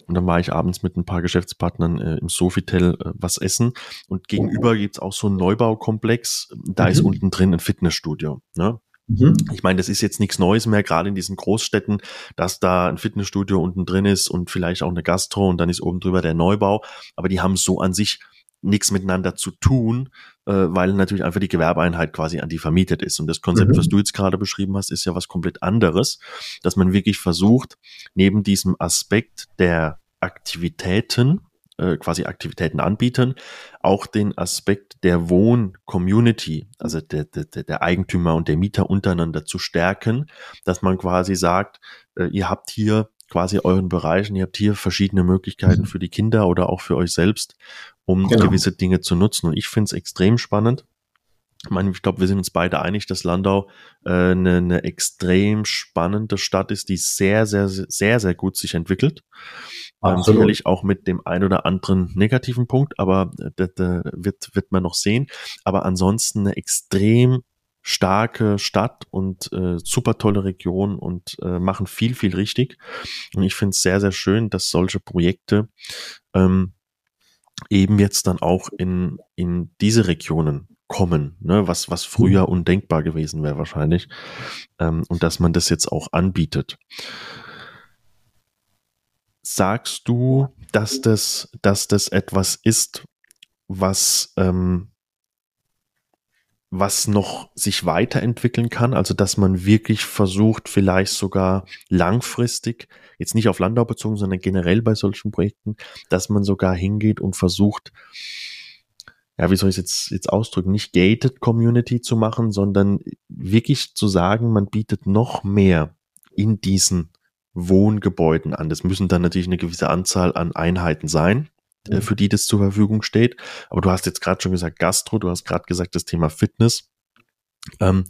und dann war ich abends mit ein paar Geschäftspartnern äh, im Sofitel äh, was essen und gegenüber oh. gibt's auch so einen Neubaukomplex. Da mhm. ist unten drin ein Fitnessstudio. Ne? Mhm. Ich meine, das ist jetzt nichts Neues mehr, gerade in diesen Großstädten, dass da ein Fitnessstudio unten drin ist und vielleicht auch eine Gastro und dann ist oben drüber der Neubau. Aber die haben so an sich nichts miteinander zu tun, äh, weil natürlich einfach die Gewerbeeinheit quasi an die vermietet ist. Und das Konzept, mhm. was du jetzt gerade beschrieben hast, ist ja was komplett anderes, dass man wirklich versucht, neben diesem Aspekt der Aktivitäten, äh, quasi Aktivitäten anbieten, auch den Aspekt der Wohn-Community, also der, der, der Eigentümer und der Mieter untereinander zu stärken, dass man quasi sagt, äh, ihr habt hier quasi euren Bereichen, ihr habt hier verschiedene Möglichkeiten mhm. für die Kinder oder auch für euch selbst um genau. gewisse Dinge zu nutzen. Und ich finde es extrem spannend. Ich meine, ich glaube, wir sind uns beide einig, dass Landau äh, eine, eine extrem spannende Stadt ist, die sehr, sehr, sehr, sehr gut sich entwickelt. Ähm, sicherlich auch mit dem ein oder anderen negativen Punkt, aber äh, das, das wird, wird man noch sehen. Aber ansonsten eine extrem starke Stadt und äh, super tolle Region und äh, machen viel, viel richtig. Und ich finde es sehr, sehr schön, dass solche Projekte ähm, eben jetzt dann auch in, in diese Regionen kommen, ne, was, was früher undenkbar gewesen wäre wahrscheinlich, ähm, und dass man das jetzt auch anbietet. Sagst du, dass das, dass das etwas ist, was ähm, was noch sich weiterentwickeln kann, also dass man wirklich versucht, vielleicht sogar langfristig, jetzt nicht auf Landau bezogen, sondern generell bei solchen Projekten, dass man sogar hingeht und versucht, ja, wie soll ich es jetzt, jetzt ausdrücken, nicht gated Community zu machen, sondern wirklich zu sagen, man bietet noch mehr in diesen Wohngebäuden an. Das müssen dann natürlich eine gewisse Anzahl an Einheiten sein. Äh, für die das zur Verfügung steht. Aber du hast jetzt gerade schon gesagt Gastro, du hast gerade gesagt das Thema Fitness. Ähm,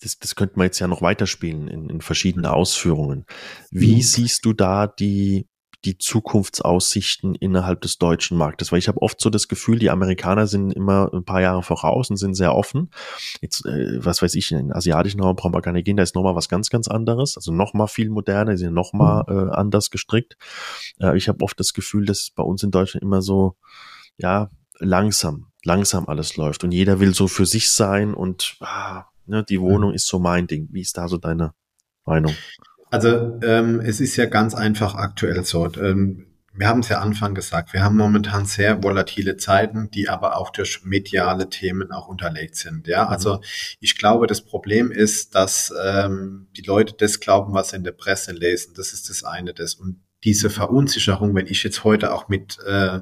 das, das könnte man jetzt ja noch weiterspielen in, in verschiedene Ausführungen. Wie mhm. siehst du da die, die Zukunftsaussichten innerhalb des deutschen Marktes? Weil ich habe oft so das Gefühl, die Amerikaner sind immer ein paar Jahre voraus und sind sehr offen. Jetzt, äh, was weiß ich, in den asiatischen Raum brauchen wir gar nicht gehen, da ist nochmal was ganz, ganz anderes. Also nochmal viel moderner, die sind nochmal mhm. äh, anders gestrickt. Äh, ich habe oft das Gefühl, dass bei uns in Deutschland immer so, ja, langsam, langsam alles läuft und jeder will so für sich sein und ah, ne, die Wohnung mhm. ist so mein Ding. Wie ist da so deine Meinung? Also ähm, es ist ja ganz einfach aktuell so. Ähm, wir haben es ja Anfang gesagt, wir haben momentan sehr volatile Zeiten, die aber auch durch mediale Themen auch unterlegt sind. Ja, mhm. also ich glaube, das Problem ist, dass ähm, die Leute das glauben, was sie in der Presse lesen. Das ist das eine. Das und diese Verunsicherung, wenn ich jetzt heute auch mit äh,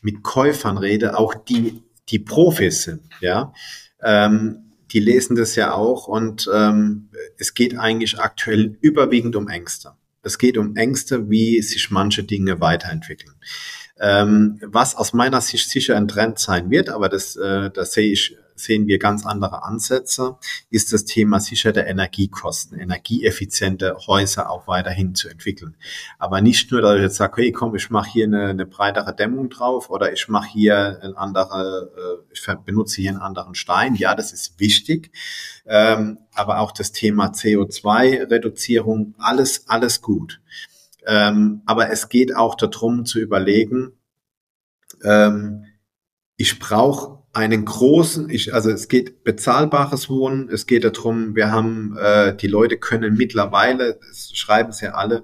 mit Käufern rede, auch die die Profis sind, ja. Ähm, die lesen das ja auch und ähm, es geht eigentlich aktuell überwiegend um Ängste. Es geht um Ängste, wie sich manche Dinge weiterentwickeln. Ähm, was aus meiner Sicht sicher ein Trend sein wird, aber das, äh, das sehe ich sehen wir ganz andere Ansätze, ist das Thema sicher der Energiekosten, energieeffiziente Häuser auch weiterhin zu entwickeln. Aber nicht nur, dass ich jetzt sage, hey, komm, ich mache hier eine, eine breitere Dämmung drauf oder ich mache hier ein andere, äh, ich benutze hier einen anderen Stein. Ja, das ist wichtig. Ähm, aber auch das Thema CO2-Reduzierung, alles, alles gut. Ähm, aber es geht auch darum zu überlegen, ähm, ich brauche einen großen, ich, also es geht bezahlbares Wohnen, es geht darum, wir haben, äh, die Leute können mittlerweile, das schreiben sie ja alle,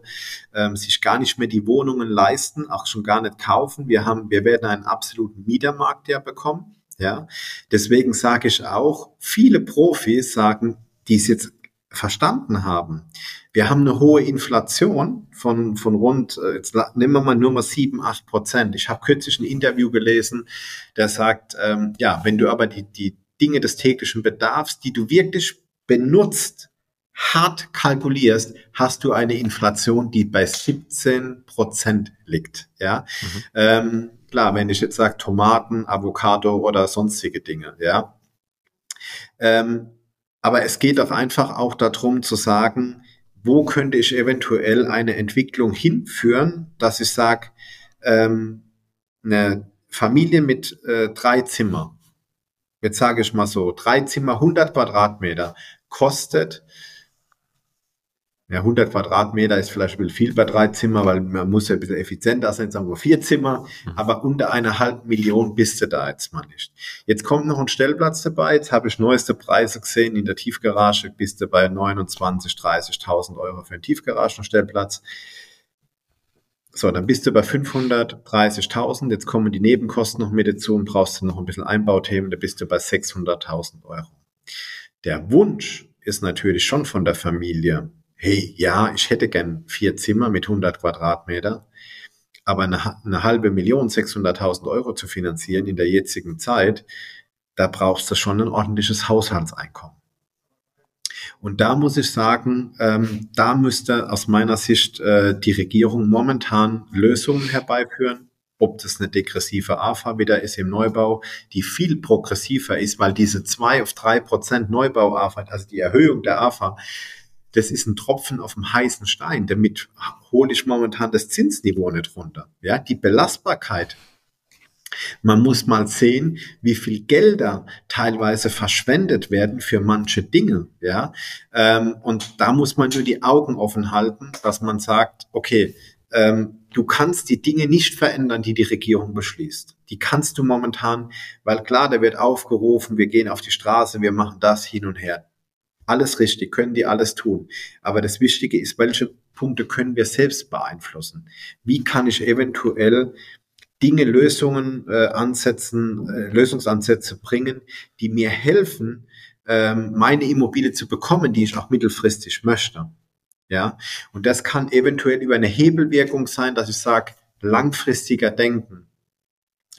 ähm, sich gar nicht mehr die Wohnungen leisten, auch schon gar nicht kaufen. Wir haben, wir werden einen absoluten Mietermarkt ja bekommen. Ja, deswegen sage ich auch, viele Profis sagen, die es jetzt verstanden haben. Wir haben eine hohe Inflation von, von rund, äh, jetzt nehmen wir mal nur mal sieben, acht Prozent. Ich habe kürzlich ein Interview gelesen, der sagt, ähm, ja, wenn du aber die, die Dinge des täglichen Bedarfs, die du wirklich benutzt, hart kalkulierst, hast du eine Inflation, die bei 17 Prozent liegt. Ja, mhm. ähm, klar, wenn ich jetzt sage Tomaten, Avocado oder sonstige Dinge, ja. Ähm, aber es geht doch einfach auch darum zu sagen, wo könnte ich eventuell eine Entwicklung hinführen, dass ich sage, ähm, eine Familie mit äh, drei Zimmer, jetzt sage ich mal so, drei Zimmer, 100 Quadratmeter, kostet ja, 100 Quadratmeter ist vielleicht viel bei drei Zimmer, weil man muss ja ein bisschen effizienter sein, sagen wir vier Zimmer, mhm. aber unter einer halben Million bist du da jetzt mal nicht. Jetzt kommt noch ein Stellplatz dabei, jetzt habe ich neueste Preise gesehen, in der Tiefgarage bist du bei 29, 30.000 Euro für einen Tiefgaragenstellplatz. So, dann bist du bei 530.000, jetzt kommen die Nebenkosten noch mit dazu und brauchst du noch ein bisschen Einbauthemen, da bist du bei 600.000 Euro. Der Wunsch ist natürlich schon von der Familie, hey, ja, ich hätte gern vier Zimmer mit 100 Quadratmeter, aber eine, eine halbe Million, 600.000 Euro zu finanzieren in der jetzigen Zeit, da brauchst du schon ein ordentliches Haushaltseinkommen. Und da muss ich sagen, ähm, da müsste aus meiner Sicht äh, die Regierung momentan Lösungen herbeiführen, ob das eine degressive AFA wieder ist im Neubau, die viel progressiver ist, weil diese zwei auf drei Prozent Neubau-AFA, also die Erhöhung der AFA, das ist ein Tropfen auf dem heißen Stein. Damit hole ich momentan das Zinsniveau nicht runter. Ja, die Belastbarkeit. Man muss mal sehen, wie viel Gelder teilweise verschwendet werden für manche Dinge. Ja, ähm, und da muss man nur die Augen offen halten, dass man sagt, okay, ähm, du kannst die Dinge nicht verändern, die die Regierung beschließt. Die kannst du momentan, weil klar, da wird aufgerufen, wir gehen auf die Straße, wir machen das hin und her alles richtig, können die alles tun. Aber das Wichtige ist, welche Punkte können wir selbst beeinflussen? Wie kann ich eventuell Dinge, Lösungen äh, ansetzen, äh, Lösungsansätze bringen, die mir helfen, ähm, meine Immobilie zu bekommen, die ich auch mittelfristig möchte. Ja, und das kann eventuell über eine Hebelwirkung sein, dass ich sage, langfristiger denken.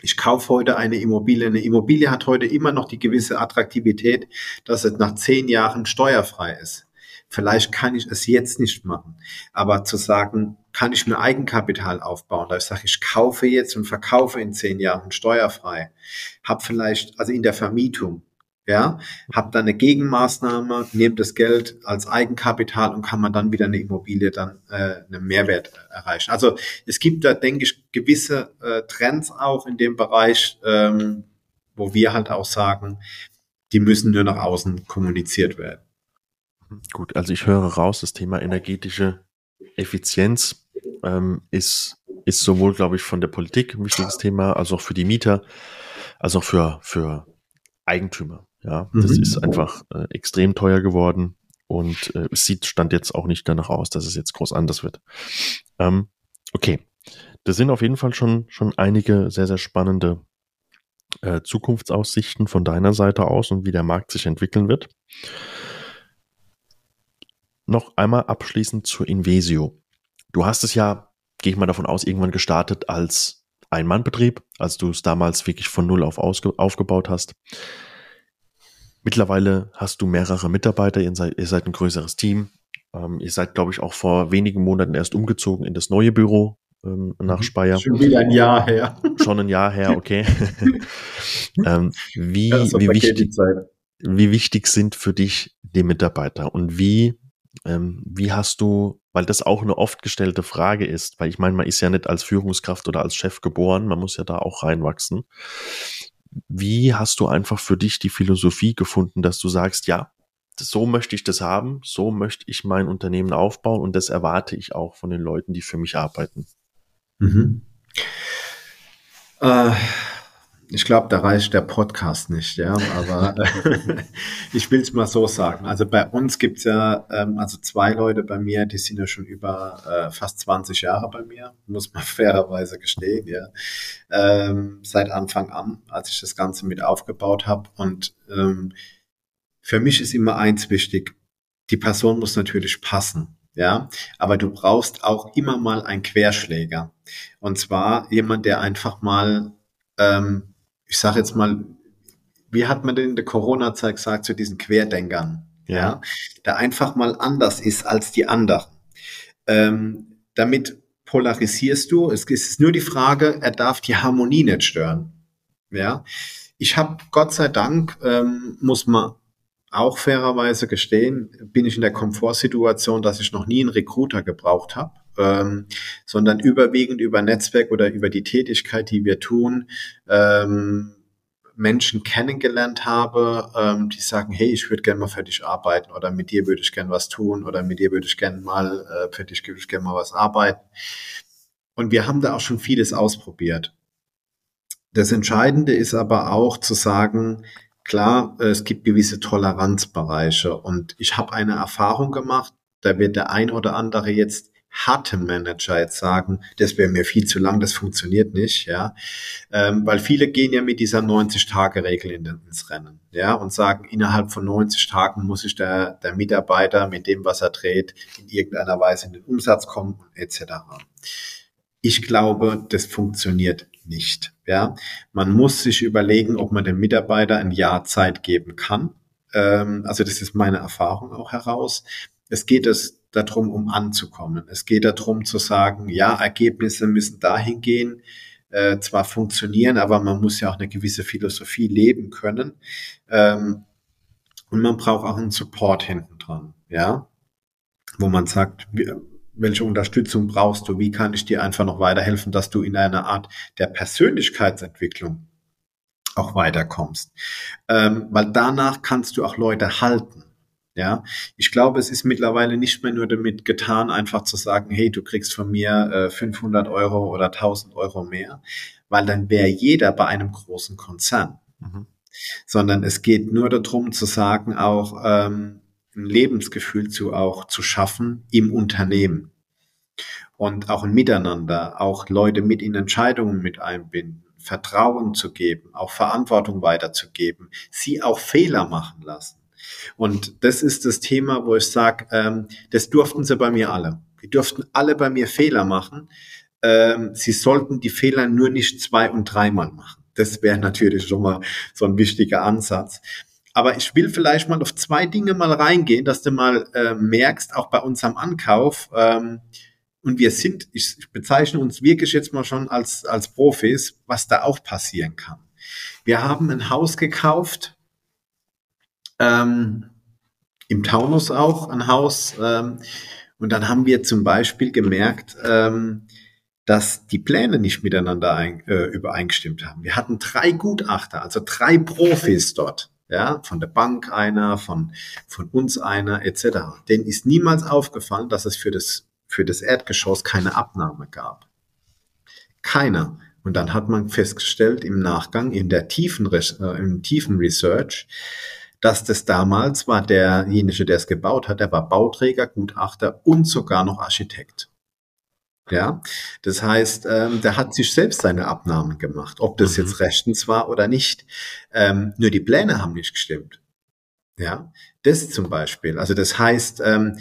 Ich kaufe heute eine Immobilie. Eine Immobilie hat heute immer noch die gewisse Attraktivität, dass es nach zehn Jahren steuerfrei ist. Vielleicht kann ich es jetzt nicht machen. Aber zu sagen, kann ich mir Eigenkapital aufbauen, da ich sage, ich kaufe jetzt und verkaufe in zehn Jahren steuerfrei, habe vielleicht, also in der Vermietung, ja, habe dann eine Gegenmaßnahme, nehme das Geld als Eigenkapital und kann man dann wieder eine Immobilie dann äh, einen Mehrwert erreichen. Also es gibt da, denke ich, gewisse äh, Trends auch in dem Bereich, ähm, wo wir halt auch sagen, die müssen nur nach außen kommuniziert werden. Gut, also ich höre raus, das Thema energetische Effizienz ähm, ist, ist sowohl, glaube ich, von der Politik ein wichtiges Thema, als auch für die Mieter, als auch für, für Eigentümer. Ja, das mhm. ist einfach äh, extrem teuer geworden und äh, es sieht stand jetzt auch nicht danach aus, dass es jetzt groß anders wird. Ähm, okay, das sind auf jeden Fall schon schon einige sehr sehr spannende äh, Zukunftsaussichten von deiner Seite aus und wie der Markt sich entwickeln wird. Noch einmal abschließend zur Invesio. Du hast es ja, gehe ich mal davon aus, irgendwann gestartet als Ein-Mann-Betrieb, als du es damals wirklich von null auf aufgebaut hast. Mittlerweile hast du mehrere Mitarbeiter, ihr seid, ihr seid ein größeres Team. Ähm, ihr seid, glaube ich, auch vor wenigen Monaten erst umgezogen in das neue Büro, ähm, nach mhm. Speyer. Schon wieder ein Jahr her. <laughs> Schon ein Jahr her, okay. <laughs> ähm, wie, wie, wichtig, wie wichtig sind für dich die Mitarbeiter und wie, ähm, wie hast du, weil das auch eine oft gestellte Frage ist, weil ich meine, man ist ja nicht als Führungskraft oder als Chef geboren, man muss ja da auch reinwachsen. Wie hast du einfach für dich die Philosophie gefunden, dass du sagst, ja, so möchte ich das haben, so möchte ich mein Unternehmen aufbauen und das erwarte ich auch von den Leuten, die für mich arbeiten? Mhm. Äh, ich glaube, da reicht der Podcast nicht, ja, aber <laughs> ich will es mal so sagen. Also bei uns gibt es ja ähm, also zwei Leute bei mir, die sind ja schon über äh, fast 20 Jahre bei mir, muss man <laughs> fairerweise gestehen, ja. Ähm, seit Anfang an, als ich das Ganze mit aufgebaut habe. Und ähm, für mich ist immer eins wichtig, die Person muss natürlich passen ja, aber du brauchst auch immer mal einen Querschläger. Und zwar jemand, der einfach mal, ähm, ich sage jetzt mal, wie hat man denn in der Corona-Zeit gesagt zu diesen Querdenkern? Ja. ja, der einfach mal anders ist als die anderen. Ähm, damit polarisierst du. Es ist nur die Frage, er darf die Harmonie nicht stören. Ja, ich habe Gott sei Dank ähm, muss man auch fairerweise gestehen, bin ich in der Komfortsituation, dass ich noch nie einen Recruiter gebraucht habe, ähm, sondern überwiegend über Netzwerk oder über die Tätigkeit, die wir tun, ähm, Menschen kennengelernt habe, ähm, die sagen, hey, ich würde gerne mal für dich arbeiten oder mit dir würde ich gerne was tun oder mit dir würde ich gerne mal, äh, für dich würde ich gerne mal was arbeiten. Und wir haben da auch schon vieles ausprobiert. Das Entscheidende ist aber auch zu sagen, Klar, es gibt gewisse Toleranzbereiche und ich habe eine Erfahrung gemacht, da wird der ein oder andere jetzt harte Manager jetzt sagen, das wäre mir viel zu lang, das funktioniert nicht, ja, ähm, weil viele gehen ja mit dieser 90-Tage-Regel in ins Rennen, ja, und sagen, innerhalb von 90 Tagen muss sich der, der Mitarbeiter mit dem, was er dreht, in irgendeiner Weise in den Umsatz kommen, etc. Ich glaube, das funktioniert nicht. Ja, man muss sich überlegen, ob man dem Mitarbeiter ein Jahr Zeit geben kann. Ähm, also das ist meine Erfahrung auch heraus. Es geht es darum, um anzukommen. Es geht darum zu sagen, ja, Ergebnisse müssen dahin gehen, äh, zwar funktionieren, aber man muss ja auch eine gewisse Philosophie leben können. Ähm, und man braucht auch einen Support hinten dran, ja, wo man sagt, welche Unterstützung brauchst du? Wie kann ich dir einfach noch weiterhelfen, dass du in einer Art der Persönlichkeitsentwicklung auch weiterkommst? Ähm, weil danach kannst du auch Leute halten. Ja, ich glaube, es ist mittlerweile nicht mehr nur damit getan, einfach zu sagen, hey, du kriegst von mir äh, 500 Euro oder 1000 Euro mehr, weil dann wäre jeder bei einem großen Konzern. Mhm. Sondern es geht nur darum zu sagen, auch, ähm, ein Lebensgefühl zu auch zu schaffen im Unternehmen und auch ein Miteinander, auch Leute mit in Entscheidungen mit einbinden, Vertrauen zu geben, auch Verantwortung weiterzugeben, sie auch Fehler machen lassen. Und das ist das Thema, wo ich sage, ähm, das durften sie bei mir alle. Die durften alle bei mir Fehler machen. Ähm, sie sollten die Fehler nur nicht zwei- und dreimal machen. Das wäre natürlich schon mal so ein wichtiger Ansatz. Aber ich will vielleicht mal auf zwei Dinge mal reingehen, dass du mal äh, merkst, auch bei unserem Ankauf, ähm, und wir sind, ich bezeichne uns wirklich jetzt mal schon als, als Profis, was da auch passieren kann. Wir haben ein Haus gekauft, ähm, im Taunus auch ein Haus, ähm, und dann haben wir zum Beispiel gemerkt, ähm, dass die Pläne nicht miteinander ein, äh, übereingestimmt haben. Wir hatten drei Gutachter, also drei Profis <laughs> dort ja, von der Bank einer, von, von uns einer, etc. Denen ist niemals aufgefallen, dass es für das, für das Erdgeschoss keine Abnahme gab. Keiner. Und dann hat man festgestellt im Nachgang, in der tiefen, äh, im tiefen Research, dass das damals war derjenige, der es gebaut hat, der war Bauträger, Gutachter und sogar noch Architekt. Ja, das heißt, ähm, der hat sich selbst seine Abnahmen gemacht, ob das mhm. jetzt rechtens war oder nicht. Ähm, nur die Pläne haben nicht gestimmt. Ja, das zum Beispiel. Also das heißt, ähm,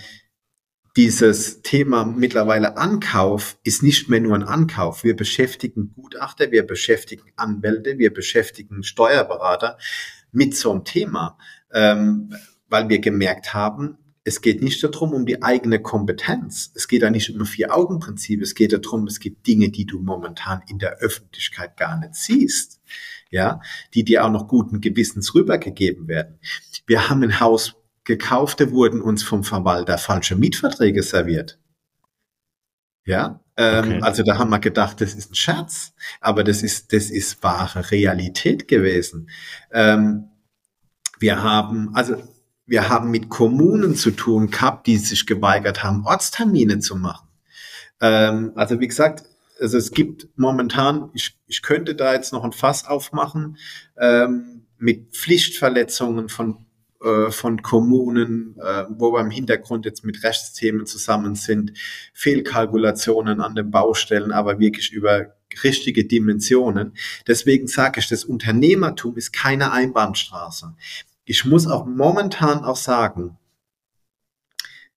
dieses Thema mittlerweile Ankauf ist nicht mehr nur ein Ankauf. Wir beschäftigen Gutachter, wir beschäftigen Anwälte, wir beschäftigen Steuerberater mit so einem Thema, ähm, weil wir gemerkt haben, es geht nicht darum, um die eigene Kompetenz. Es geht da nicht um ein Vier-Augen-Prinzip. Es geht darum, es gibt Dinge, die du momentan in der Öffentlichkeit gar nicht siehst. Ja, die dir auch noch guten Gewissens rübergegeben werden. Wir haben ein Haus gekauft, da wurden uns vom Verwalter falsche Mietverträge serviert. Ja, okay. also da haben wir gedacht, das ist ein Scherz, aber das ist, das ist wahre Realität gewesen. Ähm, wir haben, also wir haben mit Kommunen zu tun gehabt, die sich geweigert haben, Ortstermine zu machen. Ähm, also wie gesagt, also es gibt momentan, ich, ich könnte da jetzt noch ein Fass aufmachen, ähm, mit Pflichtverletzungen von äh, von Kommunen, äh, wo wir im Hintergrund jetzt mit Rechtsthemen zusammen sind, Fehlkalkulationen an den Baustellen, aber wirklich über richtige Dimensionen. Deswegen sage ich, das Unternehmertum ist keine Einbahnstraße. Ich muss auch momentan auch sagen,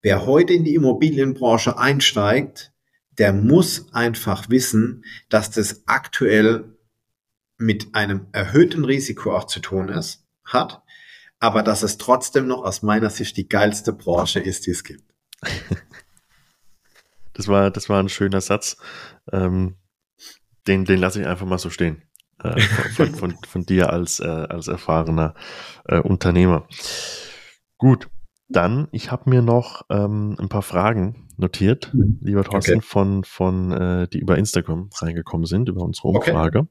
wer heute in die Immobilienbranche einsteigt, der muss einfach wissen, dass das aktuell mit einem erhöhten Risiko auch zu tun ist, hat aber dass es trotzdem noch aus meiner Sicht die geilste Branche ist, die es gibt. <laughs> Das war, das war ein schöner Satz. Ähm, den, den lasse ich einfach mal so stehen. Äh, von, von, von, dir als, äh, als erfahrener äh, Unternehmer. Gut, dann, ich habe mir noch ähm, ein paar Fragen notiert, mhm. lieber Thorsten, okay. von, von äh, die über Instagram reingekommen sind, über unsere Umfrage. Okay.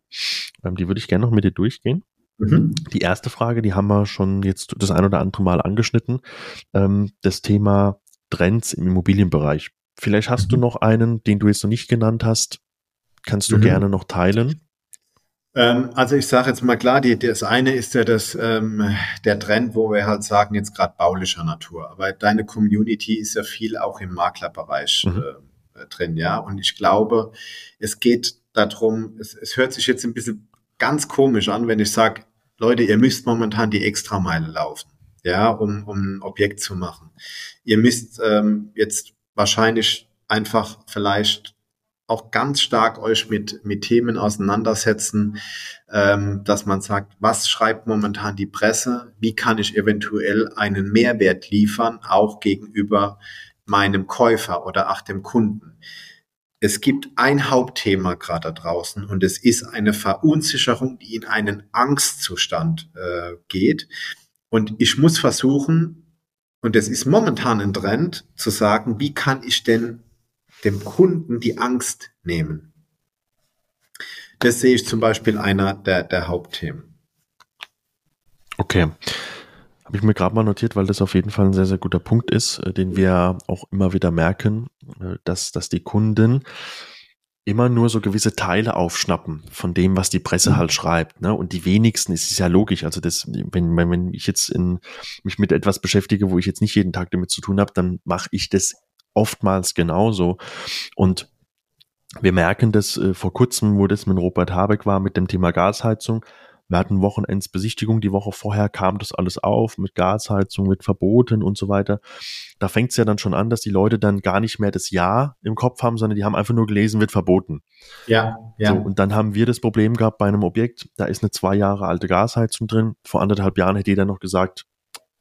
Ähm, die würde ich gerne noch mit dir durchgehen. Mhm. Die erste Frage, die haben wir schon jetzt das ein oder andere Mal angeschnitten, ähm, das Thema Trends im Immobilienbereich. Vielleicht hast mhm. du noch einen, den du jetzt noch nicht genannt hast, kannst du mhm. gerne noch teilen. Ähm, also ich sage jetzt mal klar, die, das eine ist ja das, ähm, der Trend, wo wir halt sagen, jetzt gerade baulicher Natur. Aber deine Community ist ja viel auch im Maklerbereich mhm. äh, drin, ja. Und ich glaube, es geht darum, es, es hört sich jetzt ein bisschen ganz komisch an, wenn ich sage, Leute, ihr müsst momentan die Extrameile laufen, ja, um, um ein Objekt zu machen. Ihr müsst ähm, jetzt wahrscheinlich einfach vielleicht auch ganz stark euch mit, mit Themen auseinandersetzen, ähm, dass man sagt, was schreibt momentan die Presse, wie kann ich eventuell einen Mehrwert liefern, auch gegenüber meinem Käufer oder auch dem Kunden es gibt ein Hauptthema gerade da draußen und es ist eine Verunsicherung, die in einen Angstzustand äh, geht. Und ich muss versuchen, und es ist momentan ein Trend, zu sagen, wie kann ich denn dem Kunden die Angst nehmen? Das sehe ich zum Beispiel einer der, der Hauptthemen. Okay. Habe ich mir gerade mal notiert, weil das auf jeden Fall ein sehr, sehr guter Punkt ist, äh, den wir auch immer wieder merken, äh, dass, dass die Kunden immer nur so gewisse Teile aufschnappen von dem, was die Presse mhm. halt schreibt. Ne? Und die wenigsten, es ist ja logisch, also das, wenn, wenn ich jetzt in, mich mit etwas beschäftige, wo ich jetzt nicht jeden Tag damit zu tun habe, dann mache ich das oftmals genauso. Und wir merken das äh, vor kurzem, wo das mit Robert Habeck war, mit dem Thema Gasheizung. Wir hatten Wochenendsbesichtigung, die Woche vorher kam das alles auf mit Gasheizung, mit Verboten und so weiter. Da fängt es ja dann schon an, dass die Leute dann gar nicht mehr das Ja im Kopf haben, sondern die haben einfach nur gelesen, wird verboten. Ja, ja. So, und dann haben wir das Problem gehabt bei einem Objekt, da ist eine zwei Jahre alte Gasheizung drin. Vor anderthalb Jahren hätte jeder noch gesagt,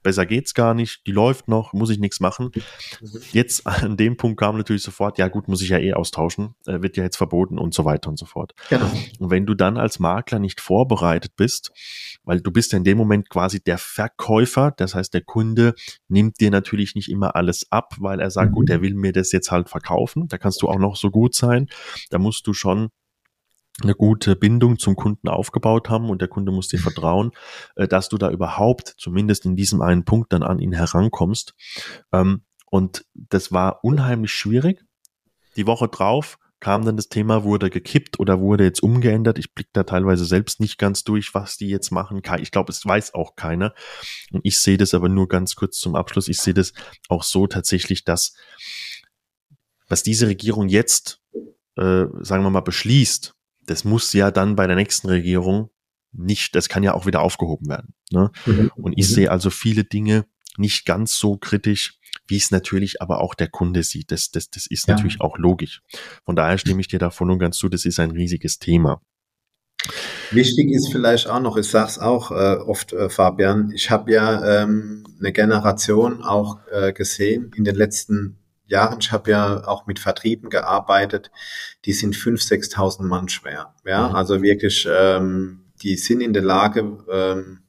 besser geht's gar nicht, die läuft noch, muss ich nichts machen. Mhm. Jetzt <laughs> an dem Punkt kam natürlich sofort, ja gut, muss ich ja eh austauschen, äh, wird ja jetzt verboten und so weiter und so fort. Genau. Und wenn du dann als Makler nicht vorbereitet bist, weil du bist ja in dem Moment quasi der Verkäufer, das heißt, der Kunde nimmt dir natürlich nicht immer alles ab, weil er sagt, mhm. gut, der will mir das jetzt halt verkaufen, da kannst du auch noch so gut sein, da musst du schon eine gute Bindung zum Kunden aufgebaut haben und der Kunde muss dir vertrauen, äh, dass du da überhaupt zumindest in diesem einen Punkt dann an ihn herankommst. Ähm, und das war unheimlich schwierig. Die Woche drauf kam dann das Thema, wurde gekippt oder wurde jetzt umgeändert. Ich blicke da teilweise selbst nicht ganz durch, was die jetzt machen. Ich glaube, es weiß auch keiner. Und ich sehe das aber nur ganz kurz zum Abschluss. Ich sehe das auch so tatsächlich, dass was diese Regierung jetzt, äh, sagen wir mal, beschließt, das muss ja dann bei der nächsten Regierung nicht, das kann ja auch wieder aufgehoben werden. Ne? Mhm. Und ich mhm. sehe also viele Dinge nicht ganz so kritisch, wie es natürlich aber auch der Kunde sieht. Das, das, das ist ja. natürlich auch logisch. Von daher stimme ich dir da voll und ganz zu, das ist ein riesiges Thema. Wichtig ist vielleicht auch noch, ich sage es auch äh, oft, äh, Fabian, ich habe ja ähm, eine Generation auch äh, gesehen in den letzten Jahren. Ich habe ja auch mit Vertrieben gearbeitet, die sind 5.000, 6.000 Mann schwer. Ja, mhm. also wirklich, ähm, die sind in der Lage, ähm,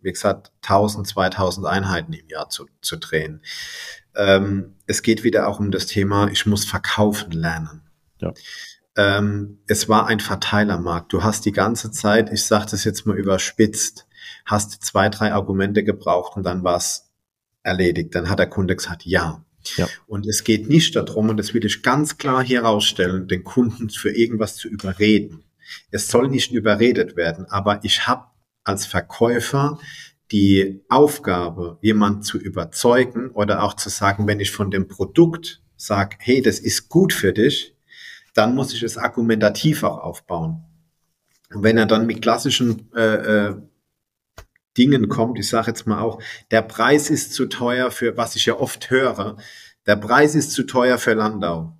wie gesagt, 1000, 2000 Einheiten im Jahr zu, zu drehen. Ähm, es geht wieder auch um das Thema, ich muss verkaufen lernen. Ja. Ähm, es war ein Verteilermarkt. Du hast die ganze Zeit, ich sage das jetzt mal überspitzt, hast zwei, drei Argumente gebraucht und dann war es erledigt. Dann hat der Kunde gesagt, ja. Ja. Und es geht nicht darum, und das will ich ganz klar hier herausstellen, den Kunden für irgendwas zu überreden. Es soll nicht überredet werden, aber ich habe als Verkäufer die Aufgabe, jemand zu überzeugen oder auch zu sagen, wenn ich von dem Produkt sage, hey, das ist gut für dich, dann muss ich es argumentativ auch aufbauen. Und wenn er dann mit klassischen äh, äh, Dingen kommt, ich sage jetzt mal auch, der Preis ist zu teuer für, was ich ja oft höre, der Preis ist zu teuer für Landau.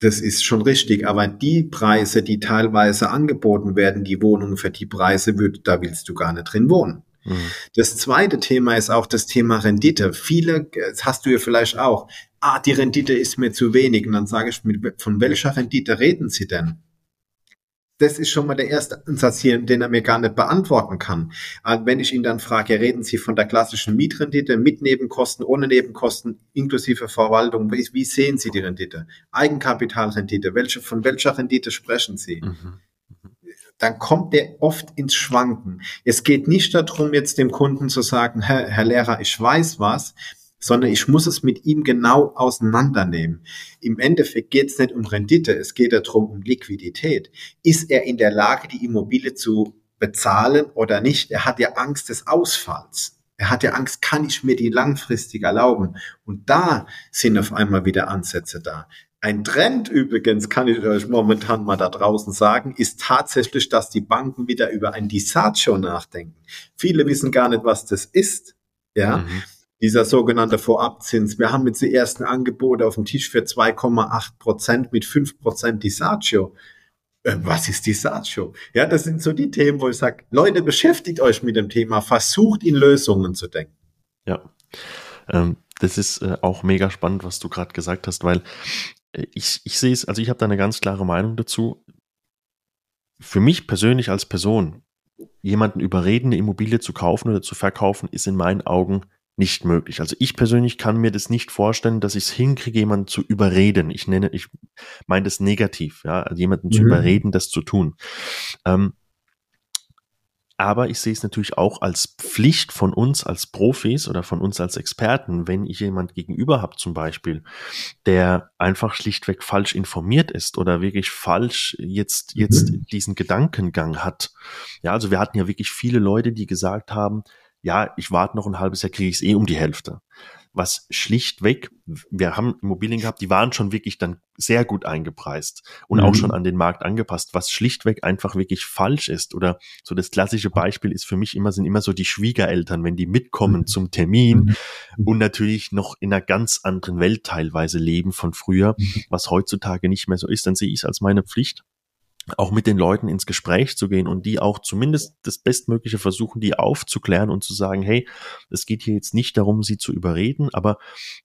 Das ist schon richtig, aber die Preise, die teilweise angeboten werden, die Wohnungen für die Preise, da willst du gar nicht drin wohnen. Mhm. Das zweite Thema ist auch das Thema Rendite. Viele, das hast du ja vielleicht auch, ah, die Rendite ist mir zu wenig. Und dann sage ich, von welcher Rendite reden Sie denn? Das ist schon mal der erste Ansatz hier, den er mir gar nicht beantworten kann. Und wenn ich ihn dann frage, reden Sie von der klassischen Mietrendite mit Nebenkosten, ohne Nebenkosten, inklusive Verwaltung, wie, wie sehen Sie die Rendite? Eigenkapitalrendite, welche, von welcher Rendite sprechen Sie? Mhm. Dann kommt der oft ins Schwanken. Es geht nicht darum, jetzt dem Kunden zu sagen, Herr, Herr Lehrer, ich weiß was, sondern ich muss es mit ihm genau auseinandernehmen. Im Endeffekt geht es nicht um Rendite, es geht darum um Liquidität. Ist er in der Lage, die Immobilie zu bezahlen oder nicht? Er hat ja Angst des Ausfalls. Er hat ja Angst, kann ich mir die langfristig erlauben? Und da sind auf einmal wieder Ansätze da. Ein Trend übrigens, kann ich euch momentan mal da draußen sagen, ist tatsächlich, dass die Banken wieder über ein Disagio nachdenken. Viele wissen gar nicht, was das ist. Ja. Mhm dieser sogenannte Vorabzins. Wir haben jetzt die ersten Angebote auf dem Tisch für 2,8 Prozent mit 5 Prozent Disagio. Äh, was ist Disagio? Ja, das sind so die Themen, wo ich sage, Leute, beschäftigt euch mit dem Thema, versucht in Lösungen zu denken. Ja, ähm, das ist äh, auch mega spannend, was du gerade gesagt hast, weil äh, ich, ich sehe es, also ich habe da eine ganz klare Meinung dazu. Für mich persönlich als Person, jemanden überreden, eine Immobilie zu kaufen oder zu verkaufen, ist in meinen Augen nicht möglich. Also ich persönlich kann mir das nicht vorstellen, dass ich es hinkriege, jemanden zu überreden. Ich nenne, ich meine das negativ, ja, also jemanden mhm. zu überreden, das zu tun. Ähm, aber ich sehe es natürlich auch als Pflicht von uns als Profis oder von uns als Experten, wenn ich jemand gegenüber habe zum Beispiel, der einfach schlichtweg falsch informiert ist oder wirklich falsch jetzt, jetzt mhm. diesen Gedankengang hat. Ja, also wir hatten ja wirklich viele Leute, die gesagt haben, ja, ich warte noch ein halbes Jahr, kriege ich es eh um die Hälfte. Was schlichtweg, wir haben Immobilien gehabt, die waren schon wirklich dann sehr gut eingepreist und mhm. auch schon an den Markt angepasst, was schlichtweg einfach wirklich falsch ist. Oder so das klassische Beispiel ist für mich immer, sind immer so die Schwiegereltern, wenn die mitkommen mhm. zum Termin mhm. und natürlich noch in einer ganz anderen Welt teilweise leben von früher, mhm. was heutzutage nicht mehr so ist, dann sehe ich es als meine Pflicht, auch mit den Leuten ins Gespräch zu gehen und die auch zumindest das Bestmögliche versuchen, die aufzuklären und zu sagen, hey, es geht hier jetzt nicht darum, sie zu überreden, aber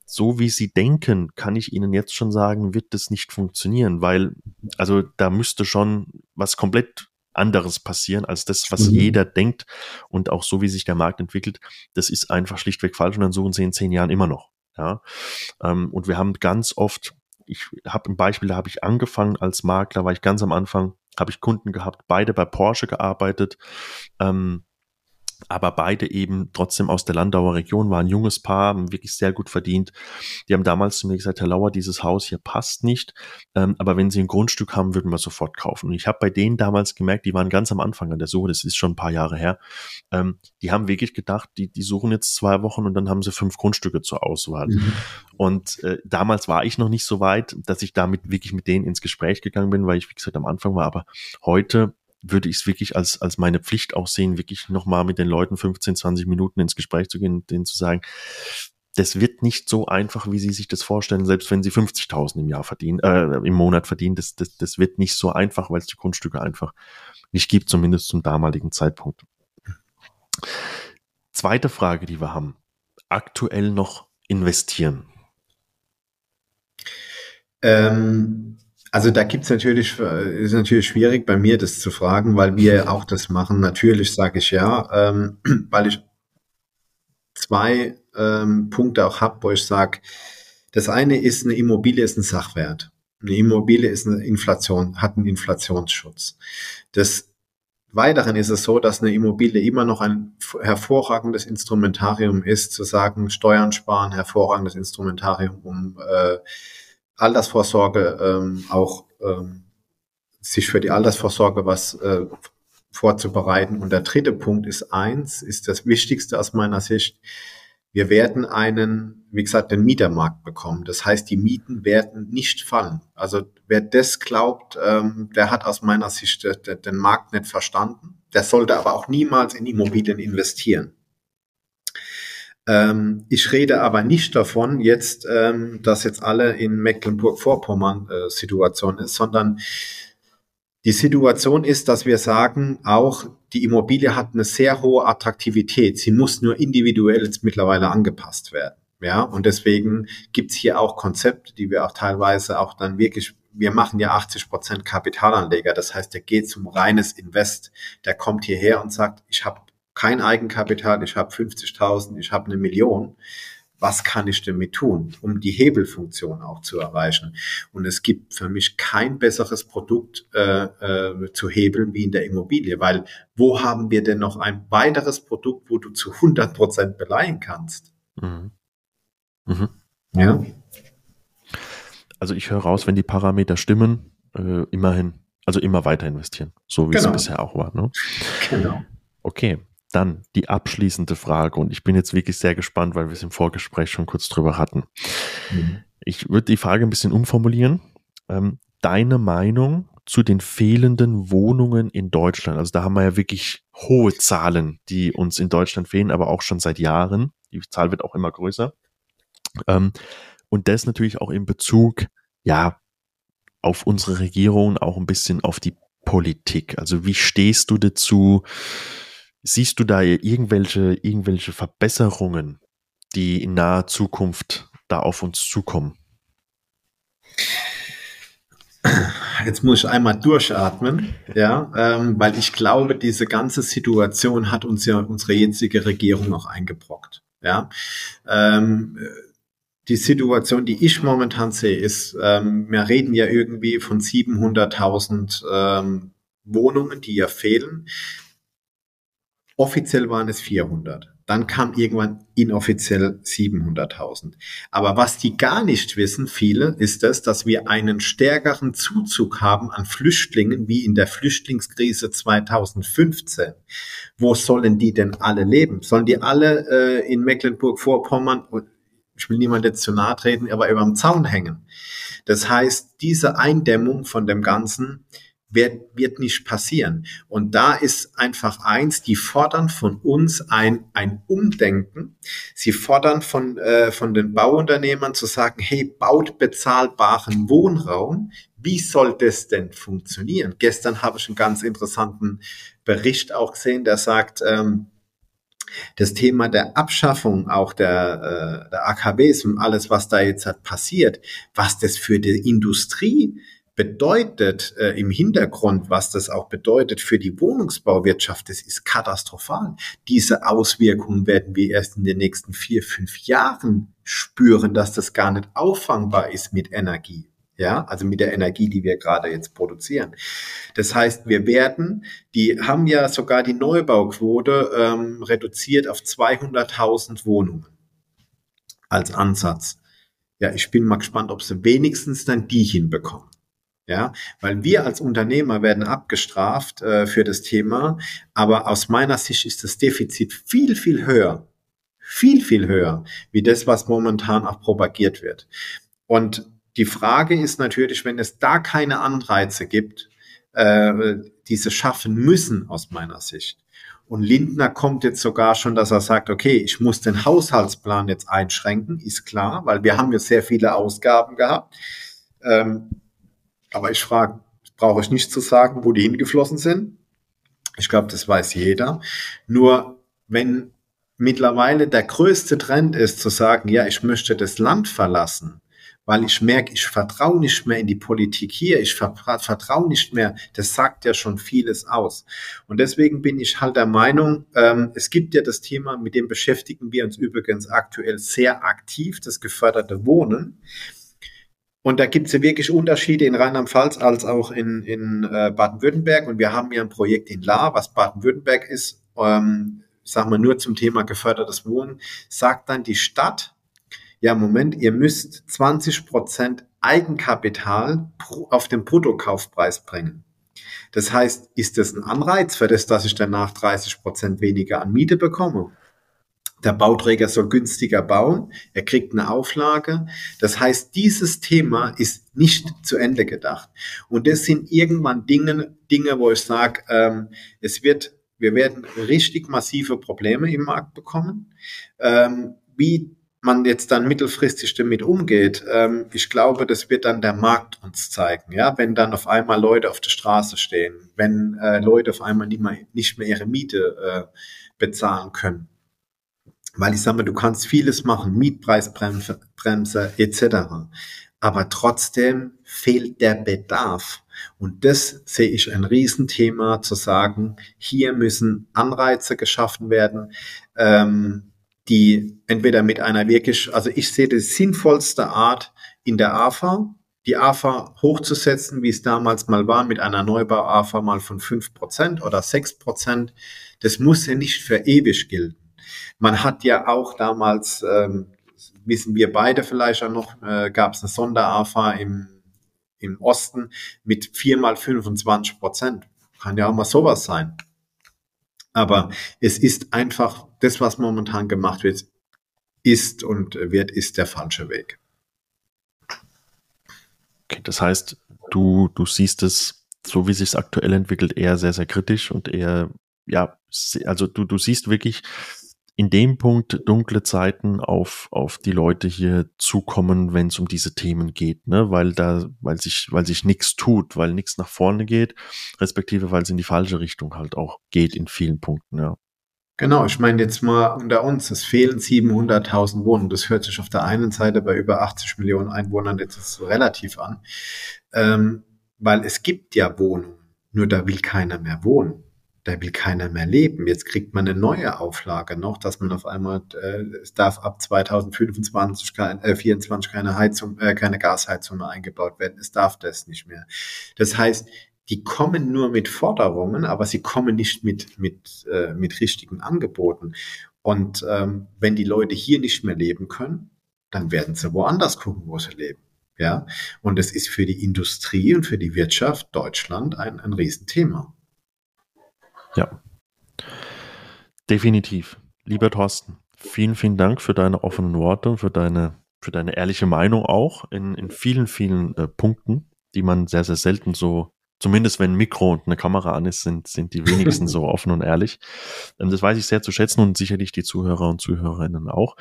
so wie sie denken, kann ich ihnen jetzt schon sagen, wird das nicht funktionieren, weil, also da müsste schon was komplett anderes passieren als das, was mhm. jeder denkt und auch so, wie sich der Markt entwickelt, das ist einfach schlichtweg falsch und dann suchen sie in zehn Jahren immer noch. Ja, ähm, und wir haben ganz oft ich habe ein Beispiel, da habe ich angefangen als Makler, war ich ganz am Anfang, habe ich Kunden gehabt, beide bei Porsche gearbeitet. Ähm, aber beide eben trotzdem aus der Landauer Region, waren ein junges Paar, haben wirklich sehr gut verdient. Die haben damals zu mir gesagt, Herr Lauer, dieses Haus hier passt nicht, ähm, aber wenn Sie ein Grundstück haben, würden wir sofort kaufen. Und ich habe bei denen damals gemerkt, die waren ganz am Anfang an der Suche, das ist schon ein paar Jahre her, ähm, die haben wirklich gedacht, die, die suchen jetzt zwei Wochen und dann haben sie fünf Grundstücke zur Auswahl. Mhm. Und äh, damals war ich noch nicht so weit, dass ich damit wirklich mit denen ins Gespräch gegangen bin, weil ich, wie gesagt, am Anfang war, aber heute würde ich es wirklich als, als meine Pflicht auch sehen, wirklich nochmal mit den Leuten 15, 20 Minuten ins Gespräch zu gehen und denen zu sagen, das wird nicht so einfach, wie Sie sich das vorstellen, selbst wenn Sie 50.000 im Jahr verdienen, äh, im Monat verdienen, das, das, das wird nicht so einfach, weil es die Grundstücke einfach nicht gibt, zumindest zum damaligen Zeitpunkt. Zweite Frage, die wir haben. Aktuell noch investieren? Ähm, also da gibt's natürlich, ist natürlich schwierig bei mir das zu fragen, weil wir auch das machen. Natürlich sage ich ja, ähm, <clears throat> weil ich zwei ähm, Punkte auch habe, wo ich sage, das eine ist, eine Immobilie ist ein Sachwert. Eine Immobilie ist eine Inflation, hat einen Inflationsschutz. Des Weiteren ist es so, dass eine Immobilie immer noch ein hervorragendes Instrumentarium ist, zu sagen, Steuern sparen, hervorragendes Instrumentarium, um äh, Altersvorsorge ähm, auch ähm, sich für die Altersvorsorge was äh, vorzubereiten. Und der dritte Punkt ist eins, ist das Wichtigste aus meiner Sicht, wir werden einen, wie gesagt, den Mietermarkt bekommen. Das heißt, die Mieten werden nicht fallen. Also wer das glaubt, ähm, der hat aus meiner Sicht den, den Markt nicht verstanden. Der sollte aber auch niemals in Immobilien investieren. Ähm, ich rede aber nicht davon jetzt, ähm, dass jetzt alle in Mecklenburg-Vorpommern äh, Situation ist, sondern die Situation ist, dass wir sagen, auch die Immobilie hat eine sehr hohe Attraktivität. Sie muss nur individuell jetzt mittlerweile angepasst werden. Ja, und deswegen gibt's hier auch Konzepte, die wir auch teilweise auch dann wirklich, wir machen ja 80 Prozent Kapitalanleger. Das heißt, der geht zum reines Invest. Der kommt hierher und sagt, ich habe kein Eigenkapital, ich habe 50.000, ich habe eine Million was kann ich damit tun, um die Hebelfunktion auch zu erreichen. Und es gibt für mich kein besseres Produkt äh, äh, zu hebeln wie in der Immobilie, weil wo haben wir denn noch ein weiteres Produkt, wo du zu 100 Prozent beleihen kannst? Mhm. Mhm. Ja. Also ich höre raus, wenn die Parameter stimmen, äh, immerhin, also immer weiter investieren, so wie genau. es bisher auch war. Ne? Genau. Okay, dann die abschließende Frage und ich bin jetzt wirklich sehr gespannt, weil wir es im Vorgespräch schon kurz drüber hatten. Mhm. Ich würde die Frage ein bisschen umformulieren. Ähm, deine Meinung zu den fehlenden Wohnungen in Deutschland? Also da haben wir ja wirklich hohe Zahlen, die uns in Deutschland fehlen, aber auch schon seit Jahren. Die Zahl wird auch immer größer. Ähm, und das natürlich auch in Bezug, ja, auf unsere Regierung, auch ein bisschen auf die Politik. Also wie stehst du dazu? Siehst du da irgendwelche, irgendwelche Verbesserungen, die in naher Zukunft da auf uns zukommen? Jetzt muss ich einmal durchatmen, <laughs> ja, ähm, weil ich glaube, diese ganze Situation hat uns ja unsere jetzige Regierung auch eingebrockt, ja. Ähm, die Situation, die ich momentan sehe, ist, ähm, wir reden ja irgendwie von 700.000 ähm, Wohnungen, die ja fehlen. Offiziell waren es 400. Dann kam irgendwann inoffiziell 700.000. Aber was die gar nicht wissen, viele, ist es, dass wir einen stärkeren Zuzug haben an Flüchtlingen wie in der Flüchtlingskrise 2015. Wo sollen die denn alle leben? Sollen die alle äh, in Mecklenburg-Vorpommern, ich will niemand jetzt zu nahe treten, aber über dem Zaun hängen? Das heißt, diese Eindämmung von dem Ganzen wird, wird nicht passieren. Und da ist einfach eins, die fordern von uns ein, ein Umdenken. Sie fordern von, äh, von den Bauunternehmern zu sagen, hey, baut bezahlbaren Wohnraum. Wie soll das denn funktionieren? Gestern habe ich einen ganz interessanten Bericht auch gesehen, der sagt, ähm, das Thema der Abschaffung auch der, äh, der AKWs und alles, was da jetzt hat passiert, was das für die Industrie bedeutet äh, im Hintergrund, was das auch bedeutet für die Wohnungsbauwirtschaft, das ist katastrophal. Diese Auswirkungen werden wir erst in den nächsten vier, fünf Jahren spüren, dass das gar nicht auffangbar ist mit Energie. Ja, also mit der Energie, die wir gerade jetzt produzieren. Das heißt, wir werden, die haben ja sogar die Neubauquote ähm, reduziert auf 200.000 Wohnungen als Ansatz. Ja, ich bin mal gespannt, ob sie wenigstens dann die hinbekommen. Ja, weil wir als Unternehmer werden abgestraft äh, für das Thema, aber aus meiner Sicht ist das Defizit viel, viel höher, viel, viel höher, wie das, was momentan auch propagiert wird. Und die Frage ist natürlich, wenn es da keine Anreize gibt, äh, diese schaffen müssen aus meiner Sicht. Und Lindner kommt jetzt sogar schon, dass er sagt, okay, ich muss den Haushaltsplan jetzt einschränken, ist klar, weil wir haben ja sehr viele Ausgaben gehabt. Ähm, aber ich frage, brauche ich nicht zu sagen, wo die hingeflossen sind. Ich glaube, das weiß jeder. Nur wenn mittlerweile der größte Trend ist zu sagen, ja, ich möchte das Land verlassen, weil ich merke, ich vertraue nicht mehr in die Politik hier, ich vertraue nicht mehr, das sagt ja schon vieles aus. Und deswegen bin ich halt der Meinung, ähm, es gibt ja das Thema, mit dem beschäftigen wir uns übrigens aktuell sehr aktiv, das geförderte Wohnen. Und da gibt es ja wirklich Unterschiede in Rheinland-Pfalz als auch in, in äh, Baden-Württemberg. Und wir haben ja ein Projekt in La, was Baden-Württemberg ist, ähm, sagen wir nur zum Thema gefördertes Wohnen, sagt dann die Stadt, ja, Moment, ihr müsst 20 Prozent Eigenkapital auf den Bruttokaufpreis bringen. Das heißt, ist das ein Anreiz für das, dass ich danach 30 Prozent weniger an Miete bekomme? Der Bauträger soll günstiger bauen, er kriegt eine Auflage. Das heißt, dieses Thema ist nicht zu Ende gedacht. Und das sind irgendwann Dinge, Dinge wo ich sage, ähm, es wird, wir werden richtig massive Probleme im Markt bekommen. Ähm, wie man jetzt dann mittelfristig damit umgeht, ähm, ich glaube, das wird dann der Markt uns zeigen. Ja, wenn dann auf einmal Leute auf der Straße stehen, wenn äh, Leute auf einmal nicht mehr, nicht mehr ihre Miete äh, bezahlen können. Weil ich sage mal, du kannst vieles machen, Mietpreisbremse Bremse, etc. Aber trotzdem fehlt der Bedarf. Und das sehe ich ein Riesenthema zu sagen, hier müssen Anreize geschaffen werden. Ähm, die entweder mit einer wirklich, also ich sehe die sinnvollste Art in der AFA, die AFA hochzusetzen, wie es damals mal war, mit einer Neubau-AFA mal von fünf Prozent oder sechs Prozent. Das muss ja nicht für ewig gelten. Man hat ja auch damals, ähm, wissen wir beide vielleicht auch noch, äh, gab es eine Sonder-AFA im, im Osten mit vier mal 25 Prozent. Kann ja auch mal sowas sein. Aber es ist einfach, das, was momentan gemacht wird, ist und wird, ist der falsche Weg. Okay, das heißt, du, du siehst es, so wie sich aktuell entwickelt, eher sehr, sehr kritisch und eher, ja, also du, du siehst wirklich, in dem Punkt dunkle Zeiten auf, auf die Leute hier zukommen, wenn es um diese Themen geht, ne? Weil da, weil sich, weil sich nichts tut, weil nichts nach vorne geht, respektive weil es in die falsche Richtung halt auch geht in vielen Punkten, ja. Genau, ich meine jetzt mal unter uns, es fehlen 700.000 Wohnungen. Das hört sich auf der einen Seite bei über 80 Millionen Einwohnern jetzt relativ an, ähm, weil es gibt ja Wohnungen, nur da will keiner mehr wohnen da will keiner mehr leben. Jetzt kriegt man eine neue Auflage noch, dass man auf einmal, äh, es darf ab 2025, kein, äh, 24 keine Heizung, äh, keine Gasheizung mehr eingebaut werden. Es darf das nicht mehr. Das heißt, die kommen nur mit Forderungen, aber sie kommen nicht mit, mit, äh, mit richtigen Angeboten. Und ähm, wenn die Leute hier nicht mehr leben können, dann werden sie woanders gucken, wo sie leben. Ja, und das ist für die Industrie und für die Wirtschaft Deutschland ein, ein Riesenthema. Ja. Definitiv. Lieber Thorsten, vielen, vielen Dank für deine offenen Worte, für deine, für deine ehrliche Meinung auch in, in vielen, vielen äh, Punkten, die man sehr, sehr selten so, zumindest wenn ein Mikro und eine Kamera an ist, sind, sind die wenigsten so offen und ehrlich. Ähm, das weiß ich sehr zu schätzen und sicherlich die Zuhörer und Zuhörerinnen auch.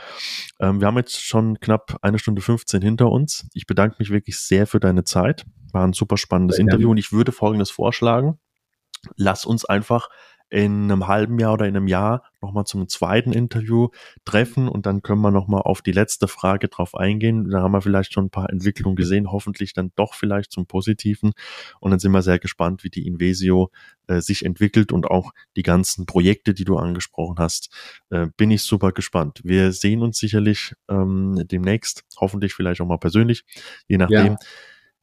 Ähm, wir haben jetzt schon knapp eine Stunde 15 hinter uns. Ich bedanke mich wirklich sehr für deine Zeit. War ein super spannendes Interview und ich würde Folgendes vorschlagen lass uns einfach in einem halben Jahr oder in einem Jahr nochmal zum zweiten Interview treffen und dann können wir nochmal auf die letzte Frage drauf eingehen. Da haben wir vielleicht schon ein paar Entwicklungen gesehen, hoffentlich dann doch vielleicht zum Positiven. Und dann sind wir sehr gespannt, wie die Invesio äh, sich entwickelt und auch die ganzen Projekte, die du angesprochen hast. Äh, bin ich super gespannt. Wir sehen uns sicherlich ähm, demnächst, hoffentlich vielleicht auch mal persönlich, je nachdem. Ja.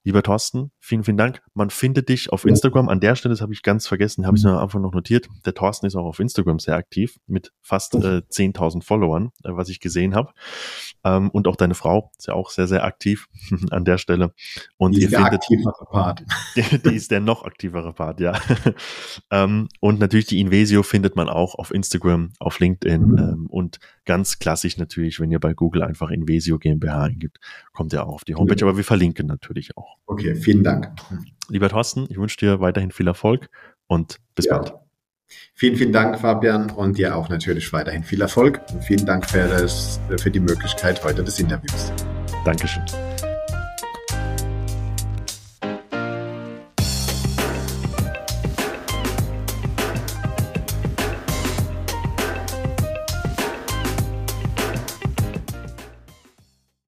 Lieber Thorsten, vielen, vielen Dank. Man findet dich auf Instagram. An der Stelle, das habe ich ganz vergessen, habe ich mhm. es am Anfang noch notiert. Der Thorsten ist auch auf Instagram sehr aktiv mit fast äh, 10.000 Followern, äh, was ich gesehen habe. Ähm, und auch deine Frau ist ja auch sehr, sehr aktiv <laughs> an der Stelle. Und die ihr findet, aktivere Part. Die, <laughs> die, ist der noch aktivere Part, ja. <laughs> ähm, und natürlich die Invesio findet man auch auf Instagram, auf LinkedIn mhm. ähm, und ganz klassisch natürlich, wenn ihr bei Google einfach Invesio GmbH eingibt, kommt ihr auch auf die Homepage. Aber wir verlinken natürlich auch. Okay, vielen Dank. Lieber Thorsten, ich wünsche dir weiterhin viel Erfolg und bis ja. bald. Vielen, vielen Dank, Fabian, und dir auch natürlich weiterhin viel Erfolg und vielen Dank für, das, für die Möglichkeit heute des Interviews. Dankeschön.